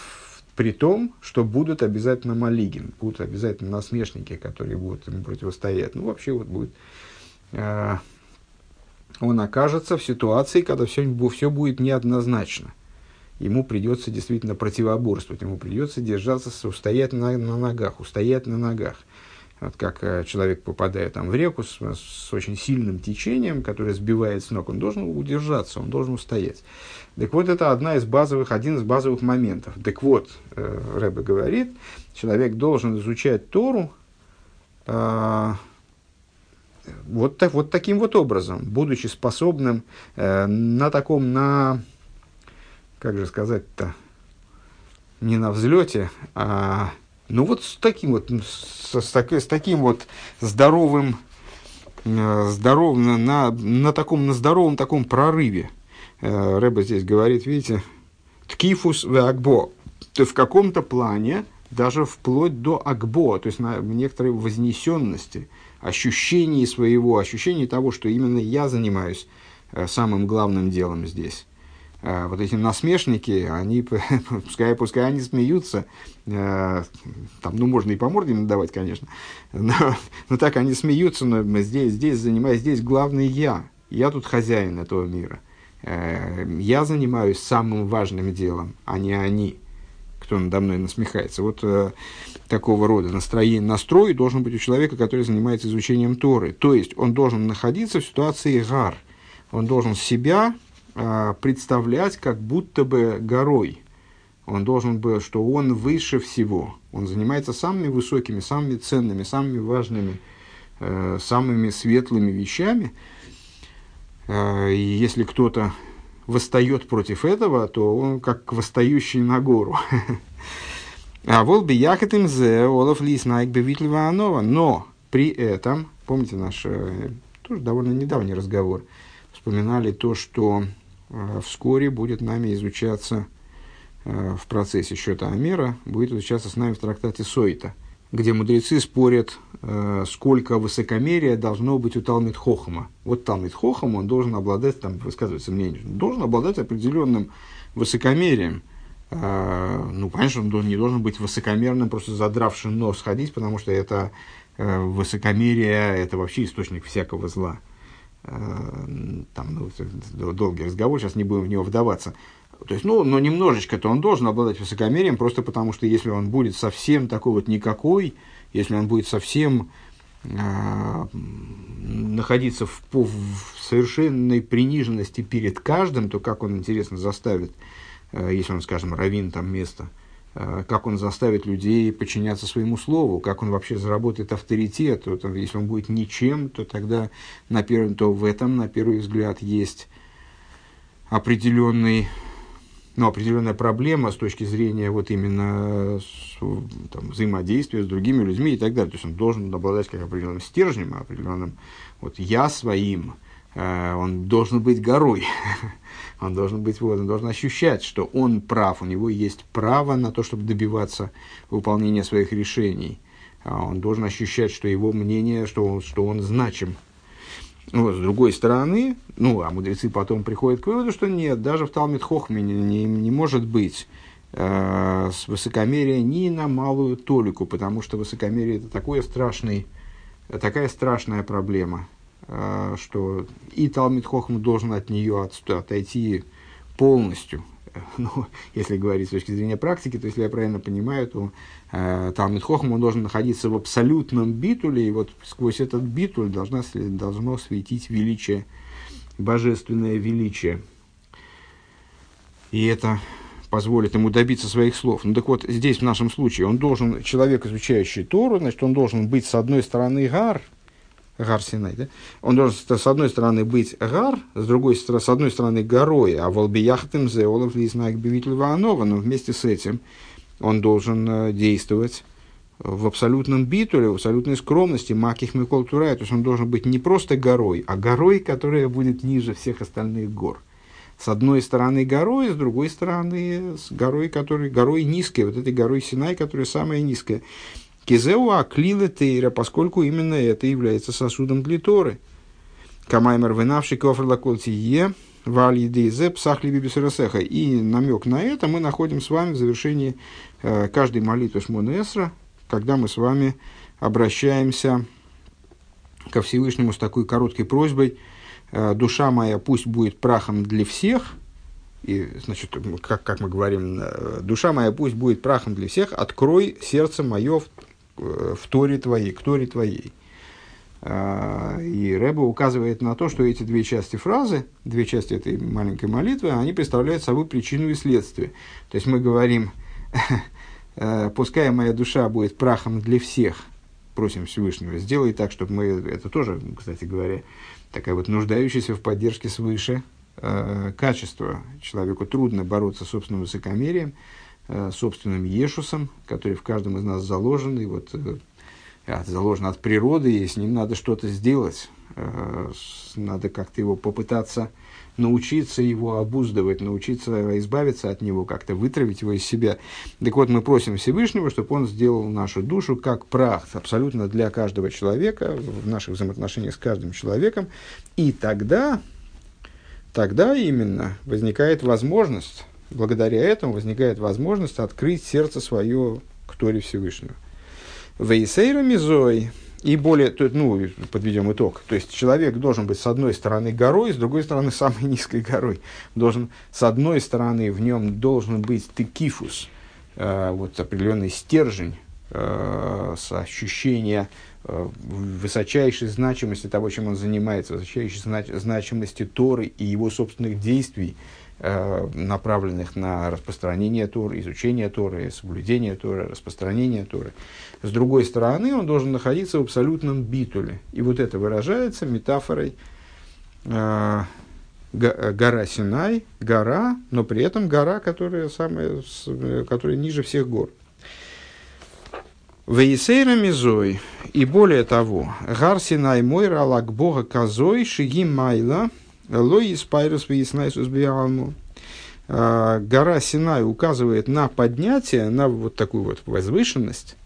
при том, что будут обязательно малигин, будут обязательно насмешники, которые будут ему противостоять. Ну, вообще вот будет... Э, он окажется в ситуации, когда все, все будет неоднозначно. Ему придется действительно противоборствовать, ему придется держаться, устоять на, на ногах, устоять на ногах. Вот как э, человек попадает там в реку с, с очень сильным течением, которое сбивает с ног, он должен удержаться, он должен устоять. Так вот, это одна из базовых, один из базовых моментов. Так вот, э, Рэбе говорит, человек должен изучать Тору э, вот, так, вот таким вот образом, будучи способным э, на таком, на, как же сказать-то, не на взлете, а ну вот с таким вот, с, с, с таким вот здоровым, э, здоровым на, на таком, на здоровом таком прорыве. Э, Рэба здесь говорит, видите, ткифус в акбо. То в каком-то плане, даже вплоть до акбо, то есть на некоторой вознесенности, ощущении своего, ощущении того, что именно я занимаюсь э, самым главным делом здесь. А, вот эти насмешники, они, пускай, пускай они смеются, э, там, ну, можно и по морде надавать, конечно, но, но так они смеются, но здесь, здесь занимаюсь, здесь главный я, я тут хозяин этого мира. Э, я занимаюсь самым важным делом, а не они, кто надо мной насмехается. Вот э, такого рода настроение, настрой должен быть у человека, который занимается изучением Торы. То есть он должен находиться в ситуации гар, он должен себя представлять как будто бы горой. Он должен был, что он выше всего. Он занимается самыми высокими, самыми ценными, самыми важными, э, самыми светлыми вещами. Э, и если кто-то восстает против этого, то он как восстающий на гору. А вот бы зе олаф лис найк бевитлива Но при этом, помните наш э, тоже довольно недавний разговор, вспоминали то, что вскоре будет нами изучаться э, в процессе счета Амера, будет изучаться с нами в трактате Сойта, где мудрецы спорят, э, сколько высокомерия должно быть у Талмит Хохама. Вот Талмит Хохам, он должен обладать, там высказывается мнение, должен обладать определенным высокомерием. Ну, конечно, он не должен быть высокомерным, просто задравшим нос ходить, потому что это высокомерие, это вообще источник всякого зла. Э, там, ну, долгий разговор, сейчас не будем в него вдаваться. То есть, ну, но немножечко-то он должен обладать высокомерием, просто потому что если он будет совсем такой вот никакой, если он будет совсем э, находиться в, в совершенной приниженности перед каждым, то как он, интересно, заставит, э, если он, скажем, равин там место, как он заставит людей подчиняться своему слову, как он вообще заработает авторитет. Вот, если он будет ничем, то тогда на первый, то в этом, на первый взгляд, есть определенный, ну, определенная проблема с точки зрения вот именно там, взаимодействия с другими людьми и так далее. То есть он должен обладать как определенным стержнем, определенным вот я своим, э, он должен быть горой. Он должен быть, вот, он должен ощущать, что он прав, у него есть право на то, чтобы добиваться выполнения своих решений. А он должен ощущать, что его мнение, что он, что он значим. Вот, с другой стороны, ну, а мудрецы потом приходят к выводу, что нет, даже в Талмит Хохме не, не, не может быть э, с высокомерия ни на малую толику, потому что высокомерие это такой страшный, такая страшная проблема. А, что и Талмит Хохм должен от нее от, отойти полностью. Ну, если говорить с точки зрения практики, то если я правильно понимаю, то э, Талмит Хохм он должен находиться в абсолютном битуле, и вот сквозь этот битуль должна, должно светить величие, божественное величие. И это позволит ему добиться своих слов. Ну так вот, здесь в нашем случае он должен, человек, изучающий Тору, значит, он должен быть с одной стороны гар – Гар Синай, да? Он должен с одной стороны быть гар, с другой стороны, с одной стороны горой, а волбияхтем зеолов лизнак бивитель но вместе с этим он должен э, действовать в абсолютном битуле, в абсолютной скромности, маких миколтурай, то есть он должен быть не просто горой, а горой, которая будет ниже всех остальных гор. С одной стороны горой, с другой стороны с горой, которая, горой низкой, вот этой горой Синай, которая самая низкая. Кизеу аклила тейра, поскольку именно это является сосудом для Торы. Камаймер вынавший кофрлаколтие, валидейзе псахли бибисерасеха. И намек на это мы находим с вами в завершении э, каждой молитвы Шмона Эсра, когда мы с вами обращаемся ко Всевышнему с такой короткой просьбой, э, душа моя пусть будет прахом для всех, и, значит, как, как мы говорим, э, душа моя пусть будет прахом для всех, открой сердце мое в, э, в Торе твоей, к Торе твоей. И Рэба указывает на то, что эти две части фразы, две части этой маленькой молитвы, они представляют собой причину и следствие. То есть мы говорим, Э, пускай моя душа будет прахом для всех, просим Всевышнего, сделай так, чтобы мы, это тоже, кстати говоря, такая вот нуждающаяся в поддержке свыше э, качество. Человеку трудно бороться с собственным высокомерием, собственным ешусом, который в каждом из нас заложен, и вот э, заложен от природы, и с ним надо что-то сделать, э, надо как-то его попытаться научиться его обуздывать, научиться избавиться от него, как-то вытравить его из себя. Так вот, мы просим Всевышнего, чтобы он сделал нашу душу как прах, абсолютно для каждого человека, в наших взаимоотношениях с каждым человеком. И тогда, тогда именно возникает возможность, благодаря этому возникает возможность открыть сердце свое к Торе Всевышнего. Вейсейра Мизой, и более, ну, подведем итог. То есть человек должен быть с одной стороны горой, с другой стороны самой низкой горой. Должен, с одной стороны в нем должен быть текифус, э, вот определенный стержень, э, с ощущения э, высочайшей значимости того, чем он занимается, высочайшей знач, значимости Торы и его собственных действий, направленных на распространение Торы, изучение Торы, соблюдение Торы, распространение Торы. С другой стороны, он должен находиться в абсолютном битуле. И вот это выражается метафорой э, гора Синай, гора, но при этом гора, которая, самая, которая ниже всех гор. Вейсейра Мизой, и более того, Гар Синай мой ралак Бога Казой, Шиги Майла, לא התפארות והתנשאות בעלמא. Э, гора Синай указывает на поднятие, на вот такую вот возвышенность,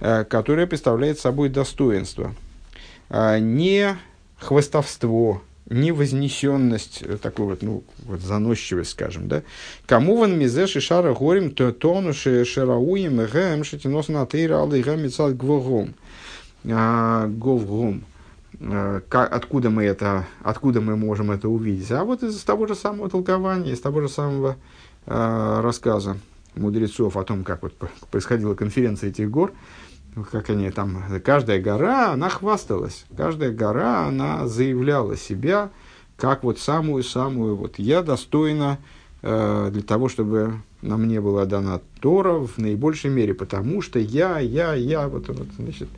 Э, которое представляет собой достоинство. А не хвостовство, не вознесенность, э, такой вот, ну, вот заносчивость, скажем, да. כמובן מזה ששאר ההרים טענו שראויים הם שתינתן התורה עליהם גבוהים. А, говгом. Э, откуда мы это, откуда мы можем это увидеть? А вот из того же самого толкования, из того же самого э, рассказа мудрецов о том, как вот происходила конференция этих гор, как они там, каждая гора, она хвасталась, каждая гора, она заявляла себя как вот самую-самую, вот я достойна э, для того, чтобы на мне была дана Тора в наибольшей мере, потому что я, я, я, вот, вот значит,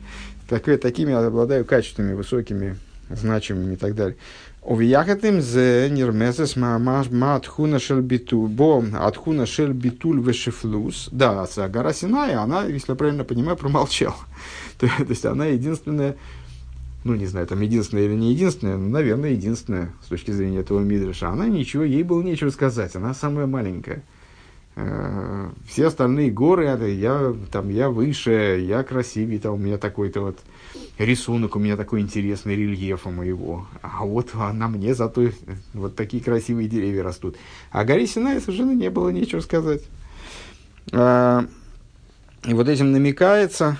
так, такими обладаю качествами высокими, значимыми и так далее. Овияхатым зе нирмезес маатхуна шель битуль, бо атхуна шель битуль вешефлус. Да, гора Синая, она, если я правильно понимаю, промолчала. То, то есть она единственная, ну не знаю, там единственная или не единственная, но, наверное, единственная с точки зрения этого Мидраша. Она ничего, ей было нечего сказать, она самая маленькая. Э, все остальные горы, я, там, я выше, я красивее, там, у меня такой-то вот рисунок у меня такой интересный, рельефа моего. А вот на мне зато вот такие красивые деревья растут. А горе Синай совершенно не было нечего сказать. А, и вот этим намекается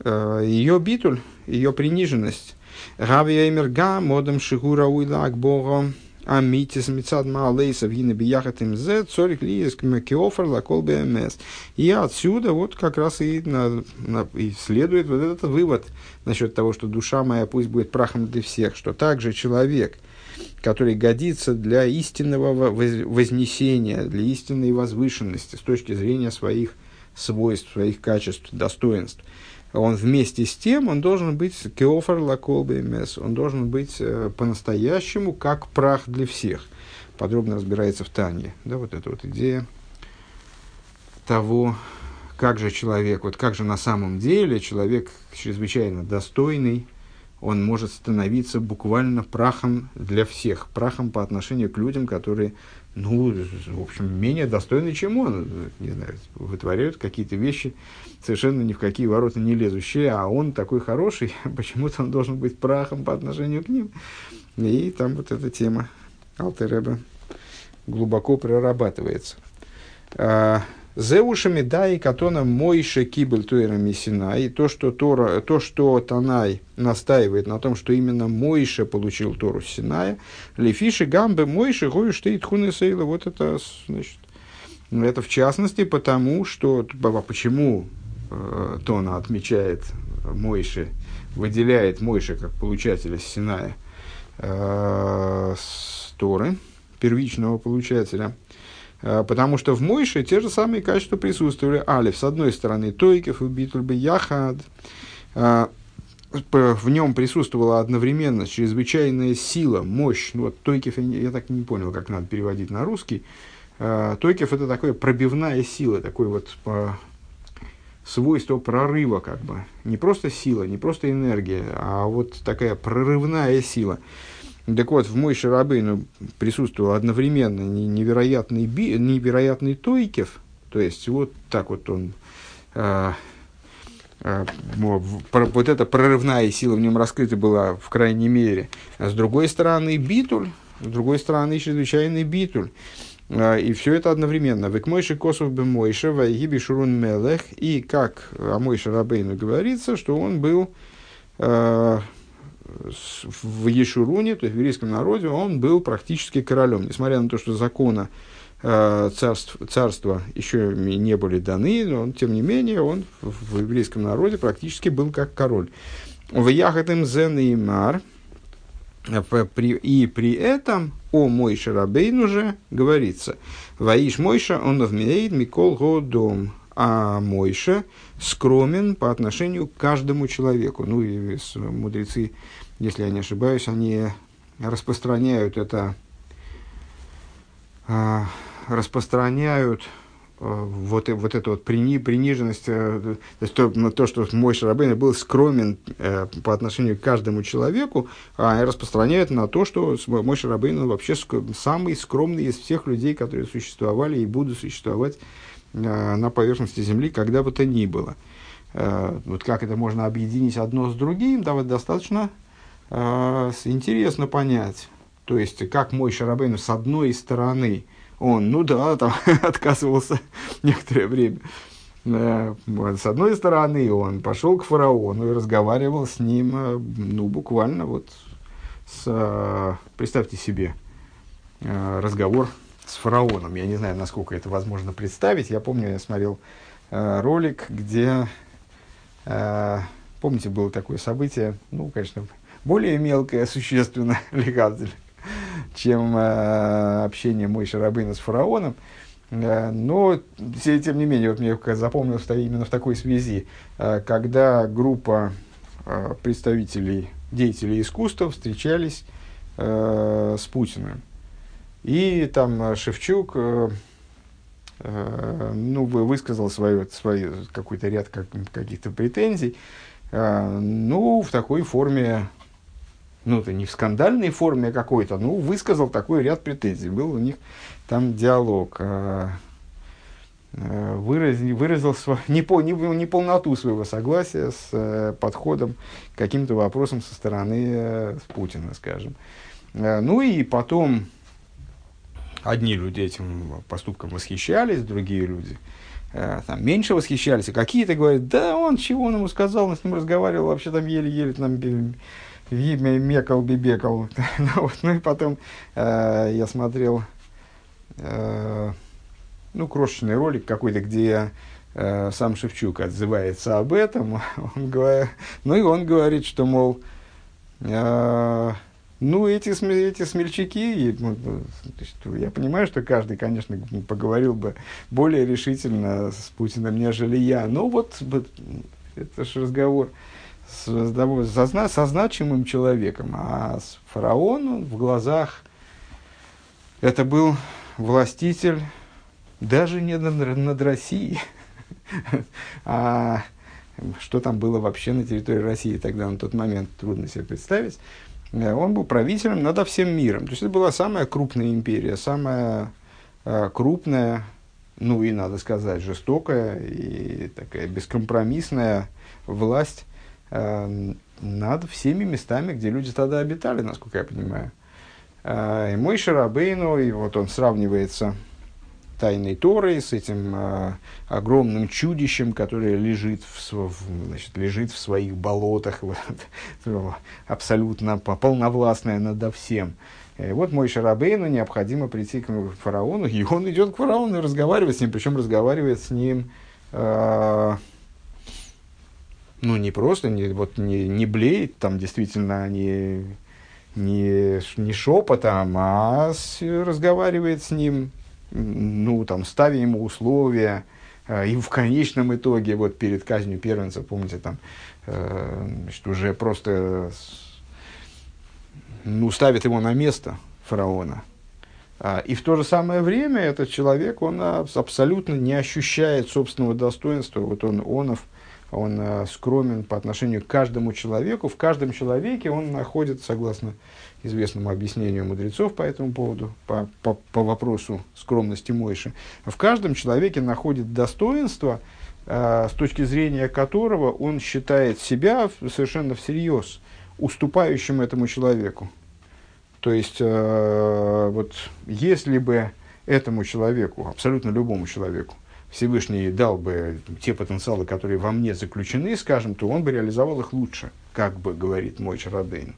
а, ее битуль, ее приниженность. Гавия Эмерга, модем Шигура Уйлак Богом, Амитис Мицад Маалейса Вина Бияхат МЗ, Цорик Лиес Кеофер Лакол БМС. И отсюда вот как раз и, на, на, и следует вот этот вывод насчет того, что душа моя пусть будет прахом для всех, что также человек, который годится для истинного вознесения, для истинной возвышенности с точки зрения своих свойств, своих качеств, достоинств – он вместе с тем, он должен быть кеофар лаколбемес, он должен быть э, по-настоящему как прах для всех. Подробно разбирается в Тане. Да, вот эта вот идея того, как же человек, вот как же на самом деле человек чрезвычайно достойный, он может становиться буквально прахом для всех, прахом по отношению к людям, которые, ну, в общем, менее достойны, чем он, не знаю, вытворяют какие-то вещи, совершенно ни в какие ворота не лезущие, а он такой хороший, почему-то он должен быть прахом по отношению к ним. И там вот эта тема Алтереба глубоко прорабатывается. А, Зеушами да и катона мойше кибель туэрами Синай. То, что Тора, то, что Танай настаивает на том, что именно Мойше получил Тору Синая. Лефиши гамбы Мойше гою штейт хуны сейла. Вот это, значит, это в частности потому, что, почему э, Тона отмечает Мойше, выделяет Мойше как получателя Синая э, первичного получателя – Э, потому что в Мойше те же самые качества присутствовали. Алиф, с одной стороны, Тойкев и Битульбе Яхад. Э, в нем присутствовала одновременно чрезвычайная сила, мощь. Ну, вот Тойкев, я так не понял, как надо переводить на русский. Тойкев это такое пробивная сила, такой вот свойство прорыва, как бы. Не просто сила, не просто энергия, а вот такая прорывная сила. Так вот, в мой Шарабейну присутствовал одновременно невероятный, би, невероятный Тойкев, то есть вот так вот он, а, а, вот эта прорывная сила в нем раскрыта была в крайней мере. А с другой стороны битуль, с другой стороны чрезвычайный битуль. А, и все это одновременно. Век мойши косов бы мойша, вайгиби шурун мелех. И как о Мойше Рабейну говорится, что он был а, в Ешуруне, то есть в еврейском народе, он был практически королем. Несмотря на то, что закона царств, царства еще не были даны, но тем не менее он в еврейском народе практически был как король. В Яхатым Зен и Мар, и при этом о Мойше Рабейн уже говорится, Ваиш Мойша он вмеет Микол Годом, а Мойша скромен по отношению к каждому человеку. Ну и мудрецы если я не ошибаюсь, они распространяют это, а, распространяют вот, вот эту вот прини, приниженность, э, то есть то, то что мой Шарабейн был скромен э, по отношению к каждому человеку, а распространяют на то, что мой Шарабейн вообще самый скромный из всех людей, которые существовали и будут существовать э, на поверхности Земли, когда бы то ни было. Вот как это можно объединить одно с другим, да, вот достаточно интересно понять. То есть, как мой Шарабейн с одной стороны, он, ну да, там отказывался некоторое время. Э, с одной стороны, он пошел к фараону и разговаривал с ним, э, ну, буквально вот с, э, представьте себе, разговор с фараоном. Я не знаю, насколько это возможно представить. Я помню, я смотрел ролик, где, помните, было такое событие, ну, конечно, более мелкое, существенно, легатель, чем э, общение мой Шарабейна с фараоном. Э, но, тем не менее, вот мне запомнилось именно в такой связи, э, когда группа представителей, деятелей искусства встречались с Путиным. И там Шевчук ну, высказал свой, свой какой-то ряд как, каких-то претензий, ну, в такой форме ну, это не в скандальной форме какой-то, ну, высказал такой ряд претензий. Был у них там диалог. А, выразил, выразил сво, не, по, не, не полноту своего согласия с э, подходом к каким-то вопросам со стороны э, Путина, скажем. Э, ну и потом одни люди этим поступком восхищались, другие люди там меньше восхищались, а какие-то говорят, да он чего он ему сказал, он с ним разговаривал, вообще там еле-еле там мекал бибекал. ну, вот, ну и потом э, я смотрел э, ну, крошечный ролик какой-то, где э, сам Шевчук отзывается об этом. Он говорит, ну и он говорит, что, мол, э, ну, эти, эти смельчаки, ну, я понимаю, что каждый, конечно, поговорил бы более решительно с Путиным, нежели я. Но вот, вот это же разговор с, со, со значимым человеком, а с фараоном в глазах это был властитель даже не над, над Россией, А что там было вообще на территории России тогда, на тот момент, трудно себе представить. Э, он был правителем над всем миром. То есть это была самая крупная империя, самая э, крупная, ну и, надо сказать, жестокая и такая бескомпромиссная власть над всеми местами, где люди тогда обитали, насколько я понимаю. Э, и мой Шарабейну, и вот он сравнивается тайной Торой, с этим э, огромным чудищем, которое лежит в, значит, лежит в своих болотах, вот, абсолютно полновластное надо всем. И вот мой Шарабейну необходимо прийти к фараону, и он идет к фараону и разговаривает с ним, причем разговаривает с ним э, ну, не просто, не, вот, не, не блеет там действительно, не, не, не шепотом, а с, разговаривает с ним ну, там, ставя ему условия, э, и в конечном итоге, вот перед казнью первенца, помните, там, э, значит, уже просто, ну, ставит его на место фараона. А, и в то же самое время этот человек, он абсолютно не ощущает собственного достоинства. Вот он, Онов, он э, скромен по отношению к каждому человеку. В каждом человеке он находит, согласно известному объяснению мудрецов по этому поводу, по, по, по вопросу скромности Мойши, в каждом человеке находит достоинство, э, с точки зрения которого он считает себя совершенно всерьез уступающим этому человеку. То есть, э, вот если бы этому человеку, абсолютно любому человеку, Всевышний дал бы те потенциалы, которые во мне заключены, скажем, то он бы реализовал их лучше, как бы говорит мой Чародейн.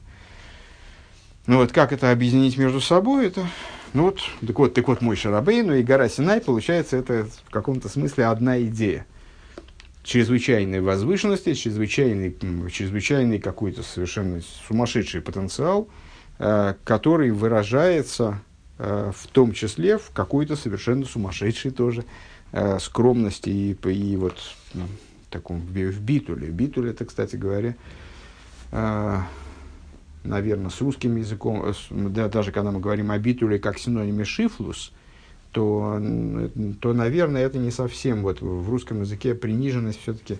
Ну вот как это объединить между собой, это, ну вот, так вот, так вот мой Шарабейну и гора Синай, получается, это в каком-то смысле одна идея. Чрезвычайной возвышенности, чрезвычайный, чрезвычайный какой-то совершенно сумасшедший потенциал, э, который выражается э, в том числе в какой-то совершенно сумасшедшей тоже э, скромности и, и вот ну, таком в, в битуле. Битуле это, кстати говоря, э, наверное, с русским языком, э, да, даже когда мы говорим о битуле как синониме шифлус, то, то, наверное, это не совсем вот в русском языке приниженность все-таки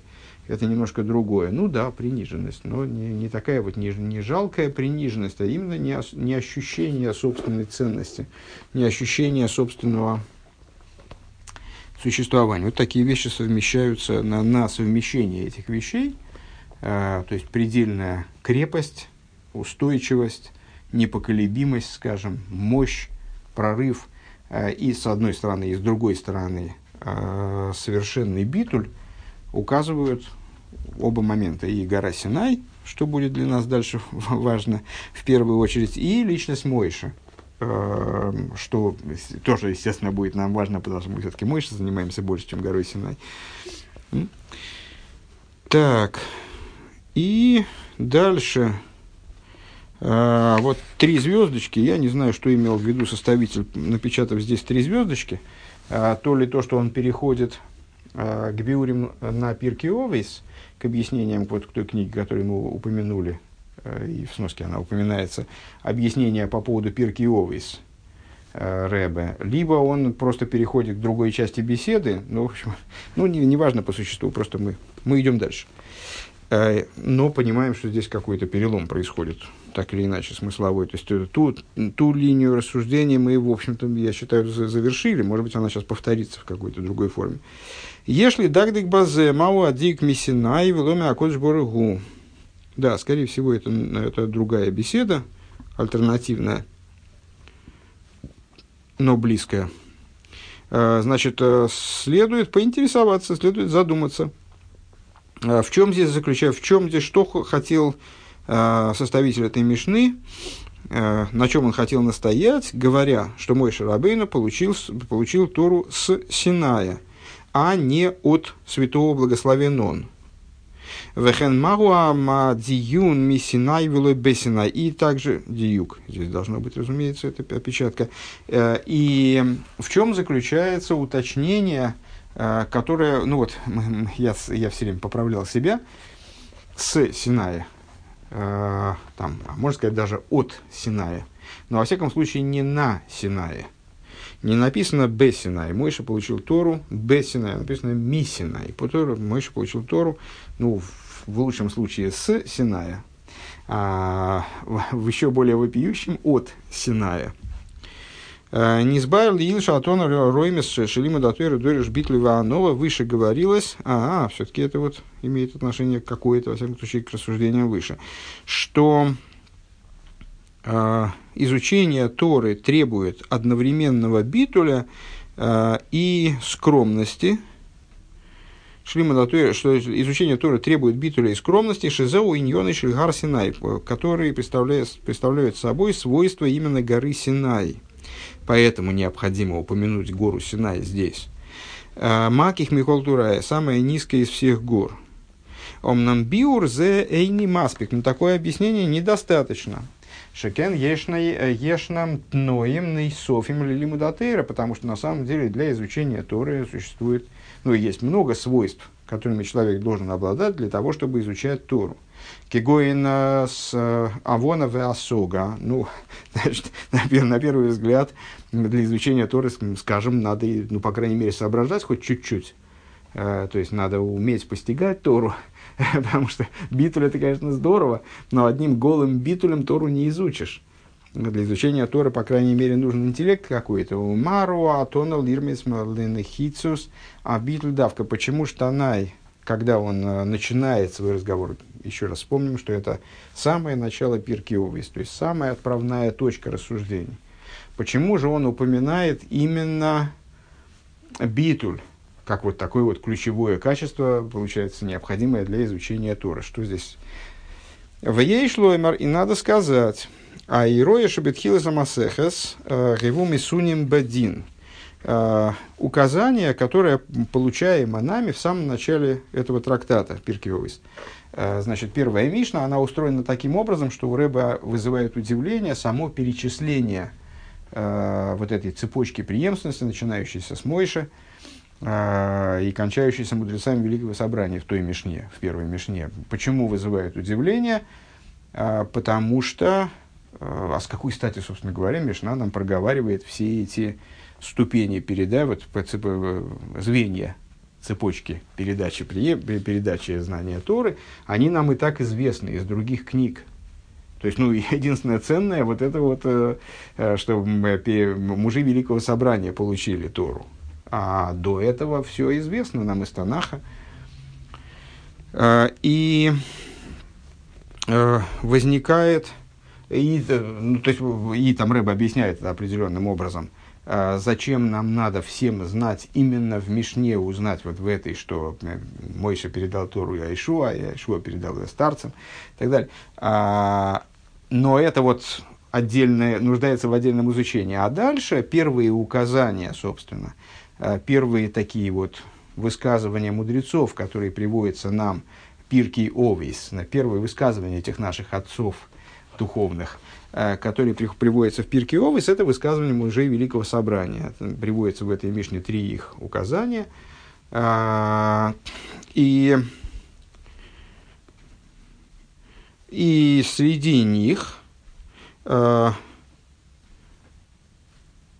это немножко другое. Ну да, приниженность, но не, не такая вот не, не жалкая приниженность, а именно не, не ощущение собственной ценности, не ощущение собственного существования. Вот такие вещи совмещаются на, на совмещение этих вещей, э, то есть предельная крепость устойчивость, непоколебимость, скажем, мощь, прорыв, э, и с одной стороны, и с другой стороны э, совершенный битуль указывают оба момента. И гора Синай, что будет для нас дальше важно в первую очередь, и личность Мойша, что тоже, естественно, будет нам важно, потому что мы все-таки Мойша занимаемся больше, чем горой Синай. Так, и дальше. А, вот три звездочки, я не знаю, что имел в виду составитель, напечатав здесь три звездочки, а, то ли то, что он переходит а, к Биурим на Пирки Овейс, к объяснениям вот к той книге, которую мы упомянули, и в сноске она упоминается, объяснение по поводу Пирки Овейс, Рэбе, либо он просто переходит к другой части беседы, ну, в общем, ну, не, не важно по существу, просто мы, мы идем дальше. Но понимаем, что здесь какой-то перелом происходит так или иначе смысловой. То есть э, ту, ту линию рассуждения мы, в общем-то, я считаю, завершили. Может быть, она сейчас повторится в какой-то другой форме. Если дагдик базе мау адик мисина и веломе акодж боргу. Да, скорее всего, это, это другая беседа, альтернативная, но близкая. Э, значит, э, следует поинтересоваться, следует задуматься. В чем здесь заключается, в чем здесь, что хотел Э, составитель этой Мишны, на чем он хотел настоять, говоря, что мой Шарабейна получил, получил Тору с Синая, а не от святого благословен он. Вехен магуа диюн ми синай велой бесинай. И также диюк. Здесь должно быть, разумеется, это опечатка. Э, и в чем заключается уточнение, которое, ну вот, я, я все время поправлял себя, с Синая, э, там, а можно сказать, даже от Синая. Но, во всяком случае, не на Синае. Не написано Бесинай. Мойша получил Тору Бесинай. Написано Мисинай. По Тору Мойша получил Тору, ну, в, лучшем случае с Синая, а в еще более вопиющем от Синая. Э, Низбайр Лил Шатон Роймес Шелима Датуэр Дориш Анова выше говорилось, а, а все-таки это вот имеет отношение какое-то, во всяком случае, к рассуждениям выше, что э, изучение Торы требует одновременного битуля э, и скромности, Шлима Датуэр, что изучение Торы требует битуля и скромности, Шизеу Иньон и Шильгар Синай, которые представляют, представляют собой свойства именно горы Синай – Поэтому необходимо упомянуть гору Синай здесь. А, Маких Миколтурая, самая низкая из всех гор. Омнам биур зе эйни маспик. Но такое объяснение недостаточно. Шекен ешнам тноем нейсофим лилимудатейра, потому что на самом деле для изучения Торы существует, ну, есть много свойств, которыми человек должен обладать для того, чтобы изучать Тору. Кигоина с э, Авона в Асога. Ну, значит, на, на первый взгляд, для изучения Торы, скажем, надо, ну, по крайней мере, соображать хоть чуть-чуть. Э, то есть, надо уметь постигать Тору, потому что битуль это, конечно, здорово, но одним голым битулем Тору не изучишь. Для изучения Торы, по крайней мере, нужен интеллект какой-то. Мару, Атонал, Ирмис, Хицус, а битуль давка. Почему штанай, когда он э, начинает свой разговор, еще раз вспомним, что это самое начало пирки то есть самая отправная точка рассуждений. Почему же он упоминает именно битуль, как вот такое вот ключевое качество, получается, необходимое для изучения Тора? Что здесь? В ей шлоймар, и надо сказать, а ироя шабетхиласа масехес э, геву мисуним бадин. Э, указание, которое получаемо нами в самом начале этого трактата Пиркиовис. Э, значит, первая Мишна, она устроена таким образом, что у Рэба вызывает удивление само перечисление э, вот этой цепочки преемственности, начинающейся с Мойши э, и кончающейся мудрецами Великого Собрания в той Мишне, в первой Мишне. Почему вызывает удивление? Э, потому что, э, а с какой стати, собственно говоря, Мишна нам проговаривает все эти ступени переда, вот, э, звенья цепочки передачи, передачи знания Торы, они нам и так известны из других книг. То есть, ну, единственное ценное, вот это вот, э, э, что мужи Великого Собрания получили Тору. А до этого все известно нам из Танаха. Э, и возникает, и, ну, то есть, и там Рэба объясняет это определенным образом – а, зачем нам надо всем знать, именно в Мишне узнать вот в этой, что э, Мойша передал Тору Яишуа, а Яишуа передал ее старцам и так далее. А, но это вот отдельное, нуждается в отдельном изучении. А дальше первые указания, собственно, а, первые такие вот высказывания мудрецов, которые приводятся нам, Пирки Овейс, на первые высказывания этих наших отцов духовных – Э, который приводится в Пирке Овес, это высказывание мужей Великого Собрания. Приводится в этой Мишне три их указания. А, и, и среди них а,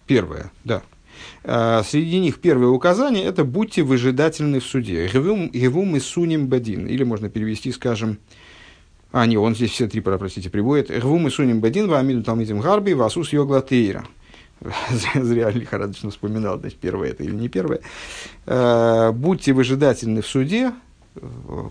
первое, да, а, среди них первое указание – это «будьте выжидательны в суде». «Гевум и суним бадин». Или можно перевести, скажем, а, не, он здесь все три, простите, приводит. Рвум и суним бадин, вамиду талмитим гарби, васус йогла тейра. Зря лихорадочно вспоминал, значит, первое это или не первое. Э, будьте выжидательны в суде.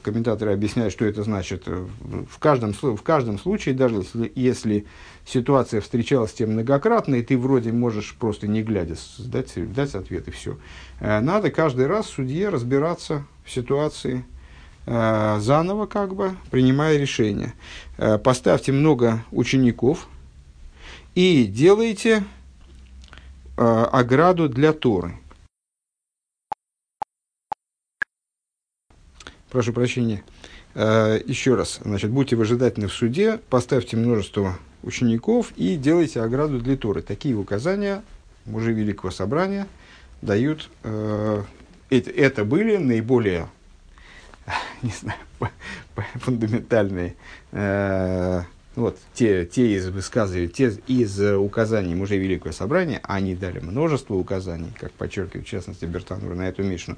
Комментаторы объясняют, что это значит. В каждом, в каждом случае, даже если, ситуация встречалась тем многократно, и ты вроде можешь просто не глядя дать, дать ответ и все. Э, надо каждый раз судье разбираться в ситуации, заново, как бы, принимая решение. Э, поставьте много учеников и делайте э, ограду для Торы. Прошу прощения. Еще раз, значит, будьте выжидательны в суде, поставьте множество учеников и делайте ограду для Торы. Такие указания мужи Великого Собрания дают. Это были наиболее не знаю, фундаментальные, э, вот, те, те из высказываний, те из указаний мужей Великого Собрания, они дали множество указаний, как подчеркивает, в частности, Бертанур на эту Мишну,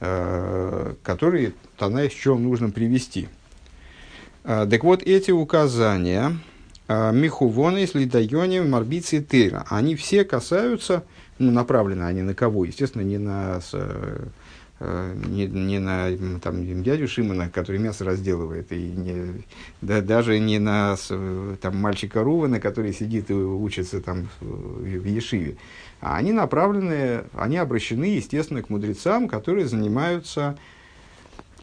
э, которые Тана с чем нужно привести. Э, так вот, эти указания, Михувона, если Дайоне, Марбиции, Тейра, они все касаются, ну, направлены они на кого? Естественно, не на не, не на там, дядю Шимона, который мясо разделывает, и не, да, даже не на там, мальчика Рувана, который сидит и учится там в Ешиве. А они направлены, они обращены, естественно, к мудрецам, которые занимаются,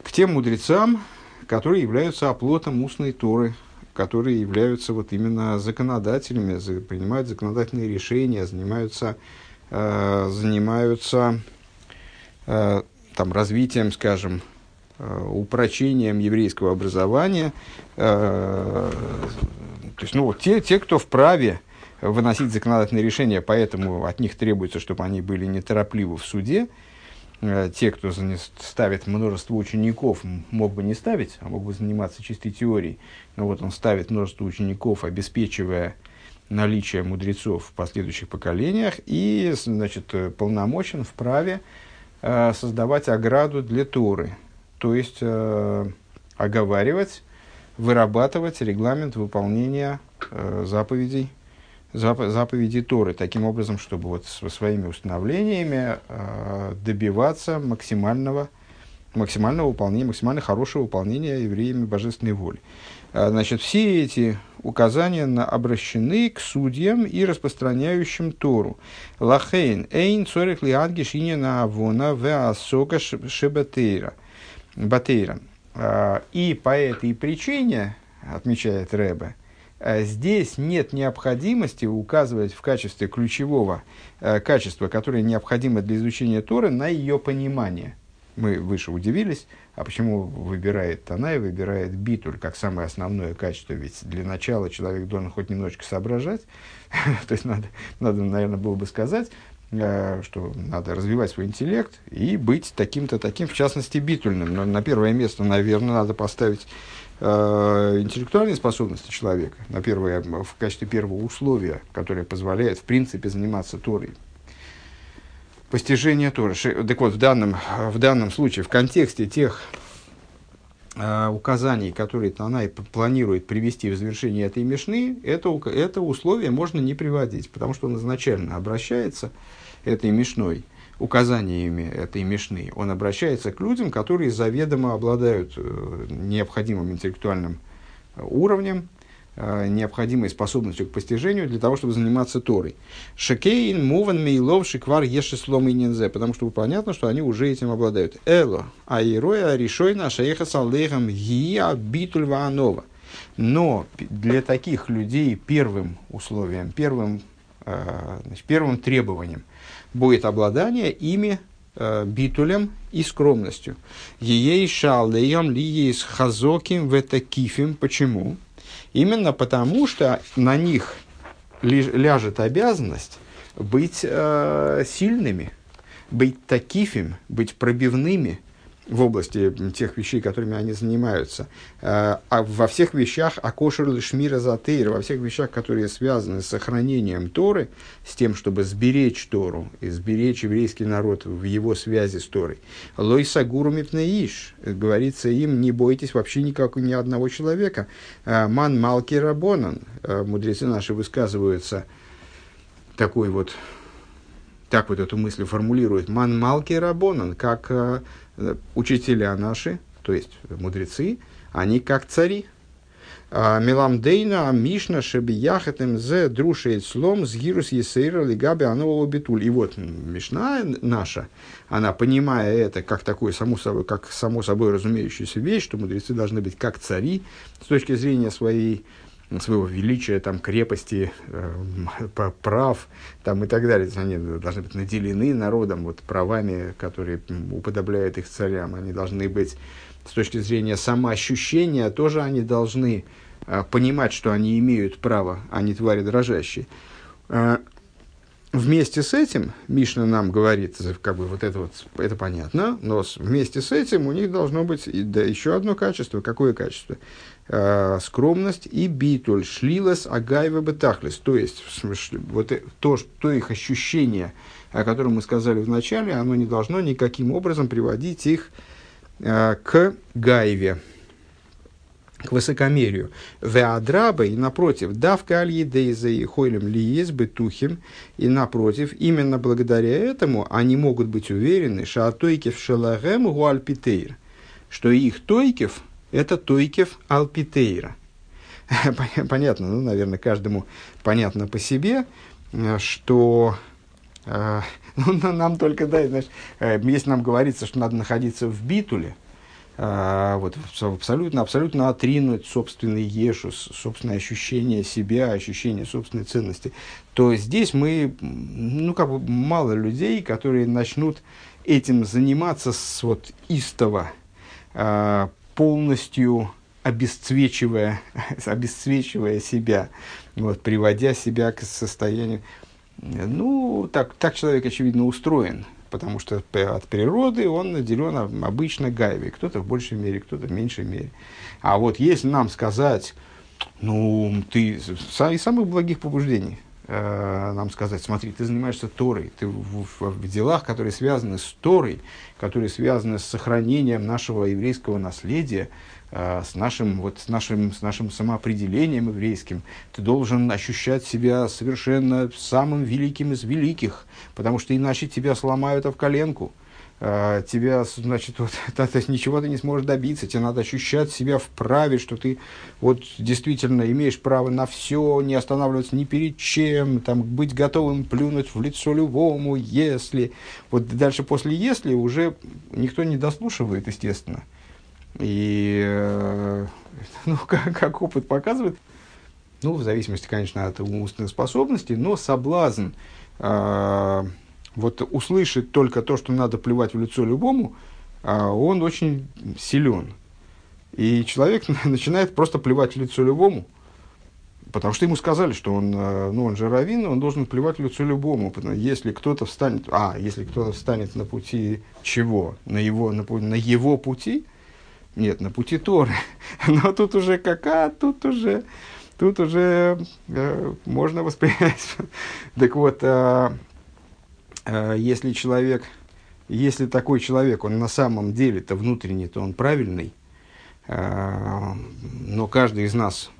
к тем мудрецам, которые являются оплотом устной Торы, которые являются вот именно законодателями, принимают законодательные решения, занимаются, э, занимаются э, там, развитием, скажем, э, упрочением еврейского образования. Э, то есть, ну, те, те, кто вправе выносить законодательные решения, поэтому от них требуется, чтобы они были неторопливы в суде. Э, те, кто ставит множество учеников, мог бы не ставить, а мог бы заниматься чистой теорией. Но вот он ставит множество учеников, обеспечивая наличие мудрецов в последующих поколениях и, значит, полномочен в праве создавать ограду для Торы, то есть э, оговаривать, вырабатывать регламент выполнения э, заповедей, зап, заповедей Торы, таким образом, чтобы вот со своими установлениями э, добиваться максимального, максимального выполнения, максимально хорошего выполнения евреями божественной воли. Э, значит, все эти указания на, обращены к судьям и распространяющим Тору. Лахейн, эйн цорих лиадги шинина авона веасока шебатейра. Батейра. А, и по этой причине, отмечает Рэбе, а, здесь нет необходимости указывать в качестве ключевого а, качества, которое необходимо для изучения Торы, на ее понимание. Мы выше удивились, а почему выбирает Танай, выбирает битуль как самое основное качество? Ведь для начала человек должен хоть немножечко соображать. То есть надо, надо, наверное, было бы сказать, э, что надо развивать свой интеллект и быть таким-то таким, в частности, битульным. Но на первое место, наверное, надо поставить э, интеллектуальные способности человека на первое, в качестве первого условия, которое позволяет, в принципе, заниматься Торой постижение Торы. Так вот, в данном, в данном случае, в контексте тех э, указаний, которые Танай планирует привести в завершение этой мешны, это, это условие можно не приводить, потому что он изначально обращается этой мешной, указаниями этой мешны, он обращается к людям, которые заведомо обладают э, необходимым интеллектуальным уровнем, Э, необходимой способностью к постижению для того, чтобы заниматься Торой. Шекейн, Муван, Мейлов, Шиквар, Ешеслом и Нинзе, потому что понятно, что они уже этим обладают. Эло, Аироя, Ришойна, Шаеха Салдейхам, Гия, Битуль, Ваанова. Но для таких людей первым условием, первым, э, значит, первым требованием будет обладание ими э, битулем и скромностью. Ей шалеем ли есть хазоким в это кифим. Почему? Именно потому, что на них ляжет обязанность быть э, сильными, быть такифим, быть пробивными – в области тех вещей, которыми они занимаются, э, а во всех вещах акошер лишмира затейр, во всех вещах, которые связаны с сохранением Торы, с тем, чтобы сберечь Тору и сберечь еврейский народ в его связи с Торой. Лойса гуру мипнеиш, говорится им, не бойтесь вообще никак, ни одного человека. Э, Ман малки рабонан, э, мудрецы наши высказываются такой вот так вот эту мысль формулирует, ман малки рабонан, как учителя наши, то есть мудрецы, они как цари. А, Меламдейна, Мишна, Шебияхатем, Зе, Друшейт, Слом, Сгирус, Есейра, Лигаби, Анова, Битуль. И вот Мишна наша, она, понимая это как такое само собой, как само собой разумеющуюся вещь, что мудрецы должны быть как цари с точки зрения своей своего величия, там, крепости, э, прав там, и так далее. Они должны быть наделены народом вот, правами, которые уподобляют их царям. Они должны быть с точки зрения самоощущения, тоже они должны э, понимать, что они имеют право, а не твари дрожащие. Э, вместе с этим, Мишна нам говорит, как бы вот это вот, это понятно, но вместе с этим у них должно быть и, да, еще одно качество. Какое качество? Э, скромность и битуль, шлилас, агаева бетахлис. То есть, вот то, то их ощущение, о котором мы сказали в начале, оно не должно никаким образом приводить их э, к гаеве к высокомерию. Веадраба, и напротив, давка аль-едейза и хойлем лиез бетухим, и напротив, именно благодаря этому они могут быть уверены, что тойкев шелагем гуальпитейр, что их тойкев – это тойкев алпитейра. Понятно, ну, наверное, каждому понятно по себе, что э, ну, нам только, да, знаешь, э, если нам говорится, что надо находиться в битуле – вот, абсолютно, абсолютно отринуть собственный ешу, собственное ощущение себя, ощущение собственной ценности, то здесь мы, ну, как бы мало людей, которые начнут этим заниматься с вот истово, а, полностью обесцвечивая, обесцвечивая себя, вот, приводя себя к состоянию. Ну, так, так человек, очевидно, устроен потому что от природы он наделен обычно гайвой, кто-то в большей мере, кто-то в меньшей мере. А вот если нам сказать, ну, ты из самых благих побуждений, э, нам сказать, смотри, ты занимаешься Торой, ты в, в, в делах, которые связаны с Торой, которые связаны с сохранением нашего еврейского наследия, с нашим, вот, с, нашим, с нашим самоопределением еврейским. Ты должен ощущать себя совершенно самым великим из великих, потому что иначе тебя сломают в коленку. Uh, тебя, значит, вот, ничего ты не сможешь добиться, тебе надо ощущать себя вправе, что ты вот действительно имеешь право на все, не останавливаться ни перед чем, там, быть готовым плюнуть в лицо любому, если. Вот дальше после если уже никто не дослушивает, естественно. И, э, ну, как, как опыт показывает, ну, в зависимости, конечно, от умственных способностей, но соблазн э, вот услышать только то, что надо плевать в лицо любому, э, он очень силен. И человек начинает просто плевать в лицо любому, потому что ему сказали, что он, э, ну, он же раввин, он должен плевать в лицо любому. Если кто-то встанет, а, если кто-то встанет на пути чего? На его, на, на его пути – нет, на пути Торы. Но тут уже кака, тут уже, тут уже э, можно воспринять. так вот, э, э, если человек, если такой человек, он на самом деле-то внутренне-то он правильный, э, но каждый из нас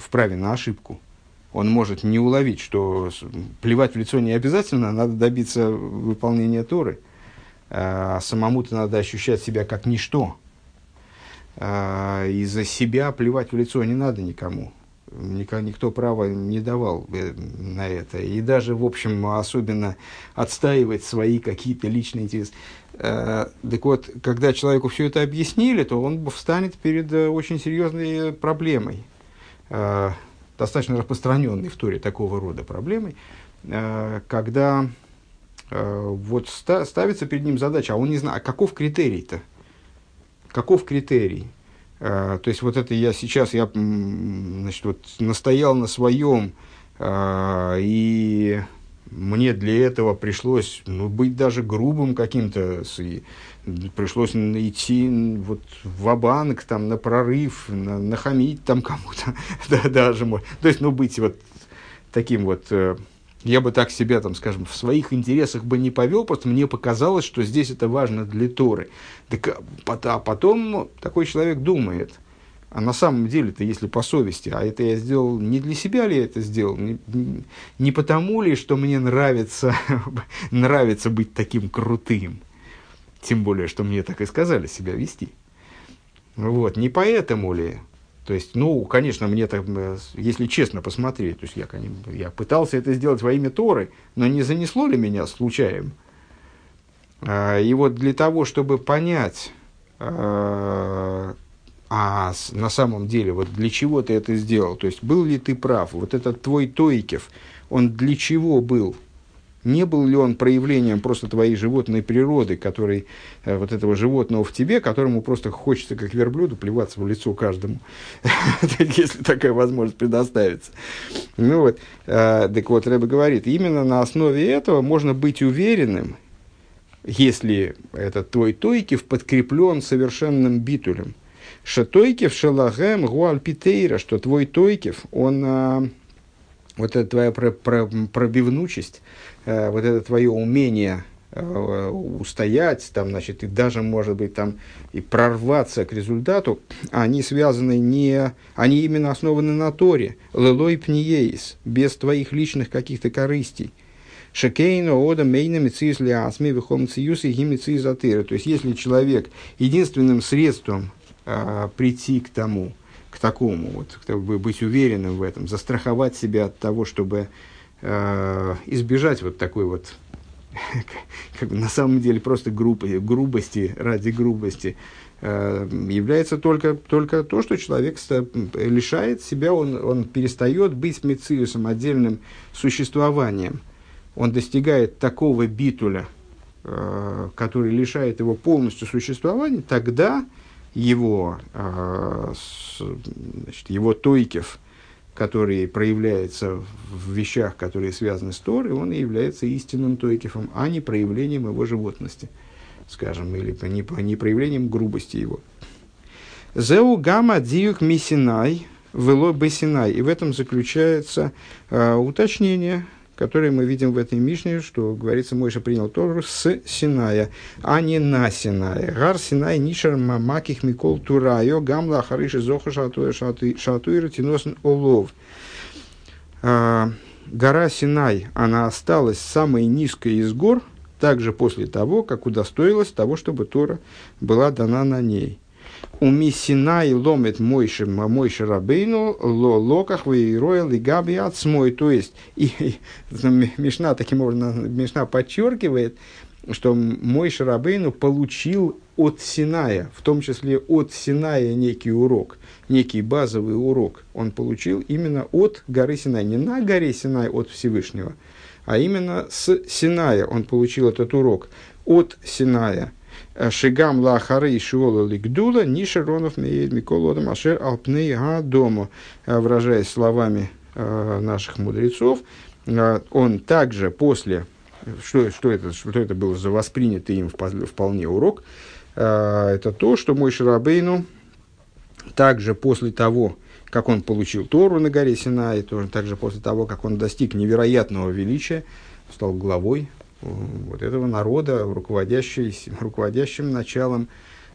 вправе на ошибку, он может не уловить, что плевать в лицо не обязательно, надо добиться выполнения Торы. А самому-то надо ощущать себя как ничто, из-за себя плевать в лицо не надо никому. Никто, права не давал э, на это. И даже, в общем, особенно отстаивать свои какие-то личные интересы. А, так вот, когда человеку все это объяснили, то он встанет перед э, очень серьезной проблемой. А, достаточно распространенной в Торе такого рода проблемой. Когда вот ставится перед ним задача, а он не знает, а каков критерий-то? Каков критерий? А, то есть вот это я сейчас, я значит, вот настоял на своем, а, и мне для этого пришлось ну, быть даже грубым каким-то, пришлось идти вот в банк там, на прорыв, на, нахамить там кому-то, да, даже, то есть, ну, быть вот таким вот э, я бы так себя, там, скажем, в своих интересах бы не повел, просто мне показалось, что здесь это важно для Торы. Так, а, а потом такой человек думает, а на самом деле-то, если по совести, а это я сделал, не для себя ли я это сделал, не, не потому ли, что мне нравится, нравится быть таким крутым, тем более, что мне так и сказали себя вести. Вот, не поэтому ли то есть, ну, конечно, мне так, э, если честно посмотреть, то есть я, я пытался это сделать во имя Торы, но не занесло ли меня случаем? А, и вот для того, чтобы понять, а, а на самом деле, вот для чего ты это сделал, то есть был ли ты прав, вот этот твой Тойкев, он для чего был? Не был ли он проявлением просто твоей животной природы, который, э, вот этого животного в тебе, которому просто хочется, как верблюду, плеваться в лицо каждому, если такая возможность предоставится. Ну вот, э, так вот, Рэбе говорит, именно на основе этого можно быть уверенным, если этот твой тойкив подкреплен совершенным битулем. Шатойкив шалагем гуальпитейра, что твой тойкив, он, а, вот эта твоя пробивнучесть, вот это твое умение а, устоять, там, значит, и даже, может быть, там, и прорваться к результату, они связаны не... Они именно основаны на Торе. Лелой пниеис, без твоих личных каких-то корыстей. Шекейно, ода, мейна, мециус, лясми, вихом, циюс и гимициус атыра. То есть, если человек единственным средством а, прийти к тому, к такому, вот, быть уверенным в этом, застраховать себя от того, чтобы э, избежать вот такой вот, как бы на самом деле просто группы, грубости ради грубости, э, является только, только то, что человек лишает себя, он, он перестает быть мециусом, отдельным существованием. Он достигает такого битуля, э, который лишает его полностью существования, тогда его, значит, его тойкев, который проявляется в вещах, которые связаны с Торой, он и является истинным тойкефом, а не проявлением его животности, скажем, или не, не проявлением грубости его. Зеу гамма диюк мисинай, вело бесинай. И в этом заключается э, уточнение которые мы видим в этой Мишне, что говорится, Мойша принял Тору с Синая, а не на Синая. Гар Синай нишер мамаких микол турайо гамла хариши зоха шатуя тиносн олов. А, гора Синай, она осталась самой низкой из гор, также после того, как удостоилась того, чтобы Тора была дана на ней у Мисинай ломит Мойши, Мойши Рабейну, ло локах выироил и габи отсмой. То есть, и, и, Мишна таким образом, Мишна подчеркивает, что мой Шарабейну получил от Синая, в том числе от Синая некий урок, некий базовый урок. Он получил именно от горы Синай, не на горе Синай от Всевышнего, а именно с Синая он получил этот урок. От Синая – Шигам лахары шиола лигдула, нишеронов миколодом ашер алпней дому. Э, выражаясь словами э, наших мудрецов, э, он также после, что, что, это, что это было за воспринятый им вполне урок, это то, что мой Шарабейну также после того, как он получил Тору на горе Синай, тоже также после того, как он достиг невероятного величия, стал главой вот этого народа, руководящим началом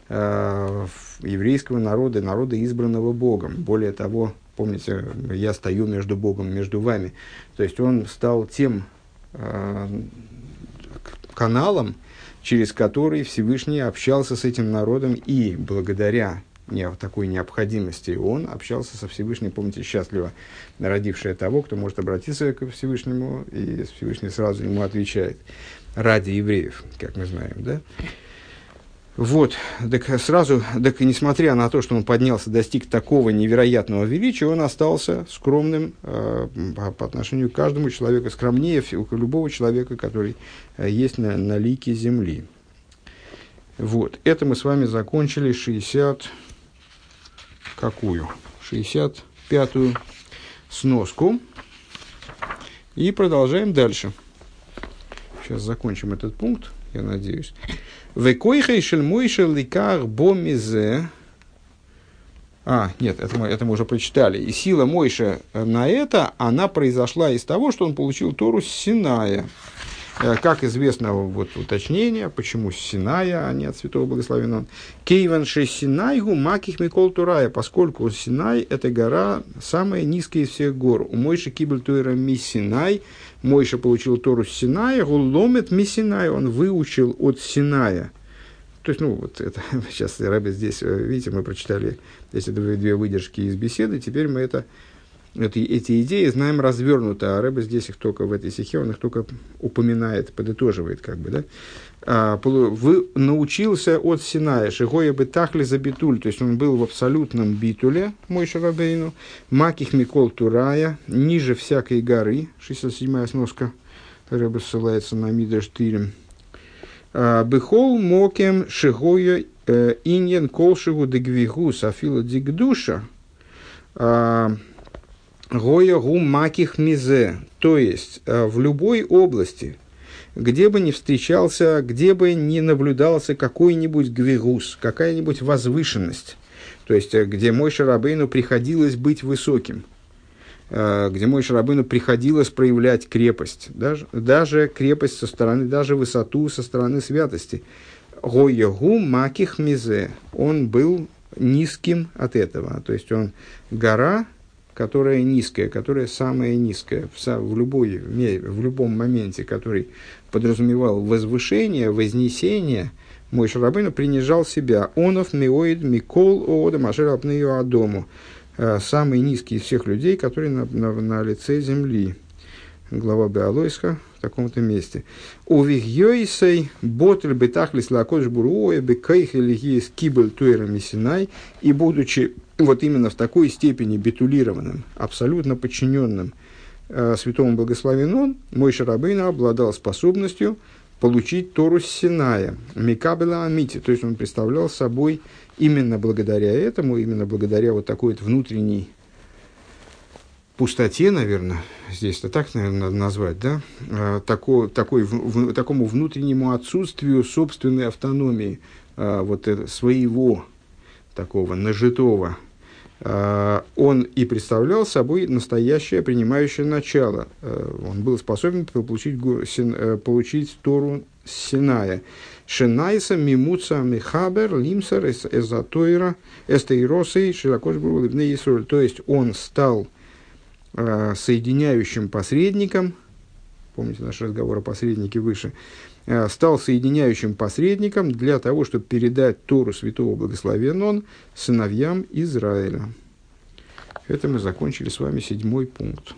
э, еврейского народа, народа избранного Богом. Более того, помните, я стою между Богом, между вами. То есть он стал тем э, каналом, через который Всевышний общался с этим народом и благодаря не, такой необходимости он общался со Всевышним, помните, счастливо родившая того, кто может обратиться к Всевышнему, и Всевышний сразу ему отвечает ради евреев, как мы знаем, да? Вот, так сразу, так несмотря на то, что он поднялся, достиг такого невероятного величия, он остался скромным э, по отношению к каждому человеку, скромнее любого человека, который э, есть на, на лике земли. Вот, это мы с вами закончили 60 какую? 65-ю сноску. И продолжаем дальше. Сейчас закончим этот пункт, я надеюсь. Векойхай шельмойшел ликар бомизе. А, нет, это мы, это мы уже прочитали. И сила Мойша на это, она произошла из того, что он получил Тору с Синая. Э, как известно, вот уточнение, почему Синая, а не от Святого Благословенного. Кейван Синайгу Маких Микол Турая, поскольку Синай – это гора самая низкая из всех гор. У Мойши Кибель Туэра Ми Синай, Мойша получил Тору с Синая, Гуломет Ми Синай, он выучил от Синая. То есть, ну, вот это, сейчас Рэбе здесь, э, видите, мы прочитали эти две выдержки из беседы, теперь мы это эти, эти идеи знаем развернуто, а Рэбе здесь их только в этой стихе, он их только упоминает, подытоживает, как бы, да. А, вы научился от Синая, Шигоя бы тахли за битуль, то есть он был в абсолютном битуле, мой Шарабейну, Маких Микол Турая, ниже всякой горы, 67-я сноска, Рэбе ссылается на Мидаш Тирим. Бехол мокем шигоя иньен колшигу дегвигу сафила дигдуша. Гоя маких мизе. То есть, в любой области, где бы ни встречался, где бы ни наблюдался какой-нибудь гвигус, какая-нибудь возвышенность, то есть, где мой Шарабейну приходилось быть высоким – Э, где мой Шарабыну приходилось проявлять крепость, даже, даже крепость со стороны, даже высоту со стороны святости. Гоягу маких мизе, он был низким от этого, то есть он гора, которая низкая, которая самая низкая в, в, любой, в любом моменте, который подразумевал возвышение, вознесение, мой Шарабыну принижал себя. Онов миоид микол оода машер апнею адому. Э, самый низкий из всех людей, который на, на, на лице земли. Глава Беалойска в таком-то месте. У вихьёйсей ботль бетахлис лакош буруоя бекайх или кибель туэрами синай. И будучи вот именно в такой степени битулированным, абсолютно подчиненным э, святому благословен он, мой Шарабейна обладал способностью получить Тору с Синая, Микабела Амити, то есть он представлял собой именно благодаря этому, именно благодаря вот такой вот внутренней пустоте, наверное, здесь это так, наверное, надо назвать, да, а, тако, такой, в, такому внутреннему отсутствию собственной автономии, а, вот это, своего такого нажитого, он и представлял собой настоящее принимающее начало. Он был способен получить, получить Тору Синая. Шенайса, Мимуца, Михабер, Лимсер, Эзатойра, Эстейросей, Широкош Ливней Исроль. То есть он стал э, соединяющим посредником, помните наш разговор о посреднике выше, э, стал соединяющим посредником для того, чтобы передать Тору Святого Благословен он сыновьям Израиля. Это мы закончили с вами седьмой пункт.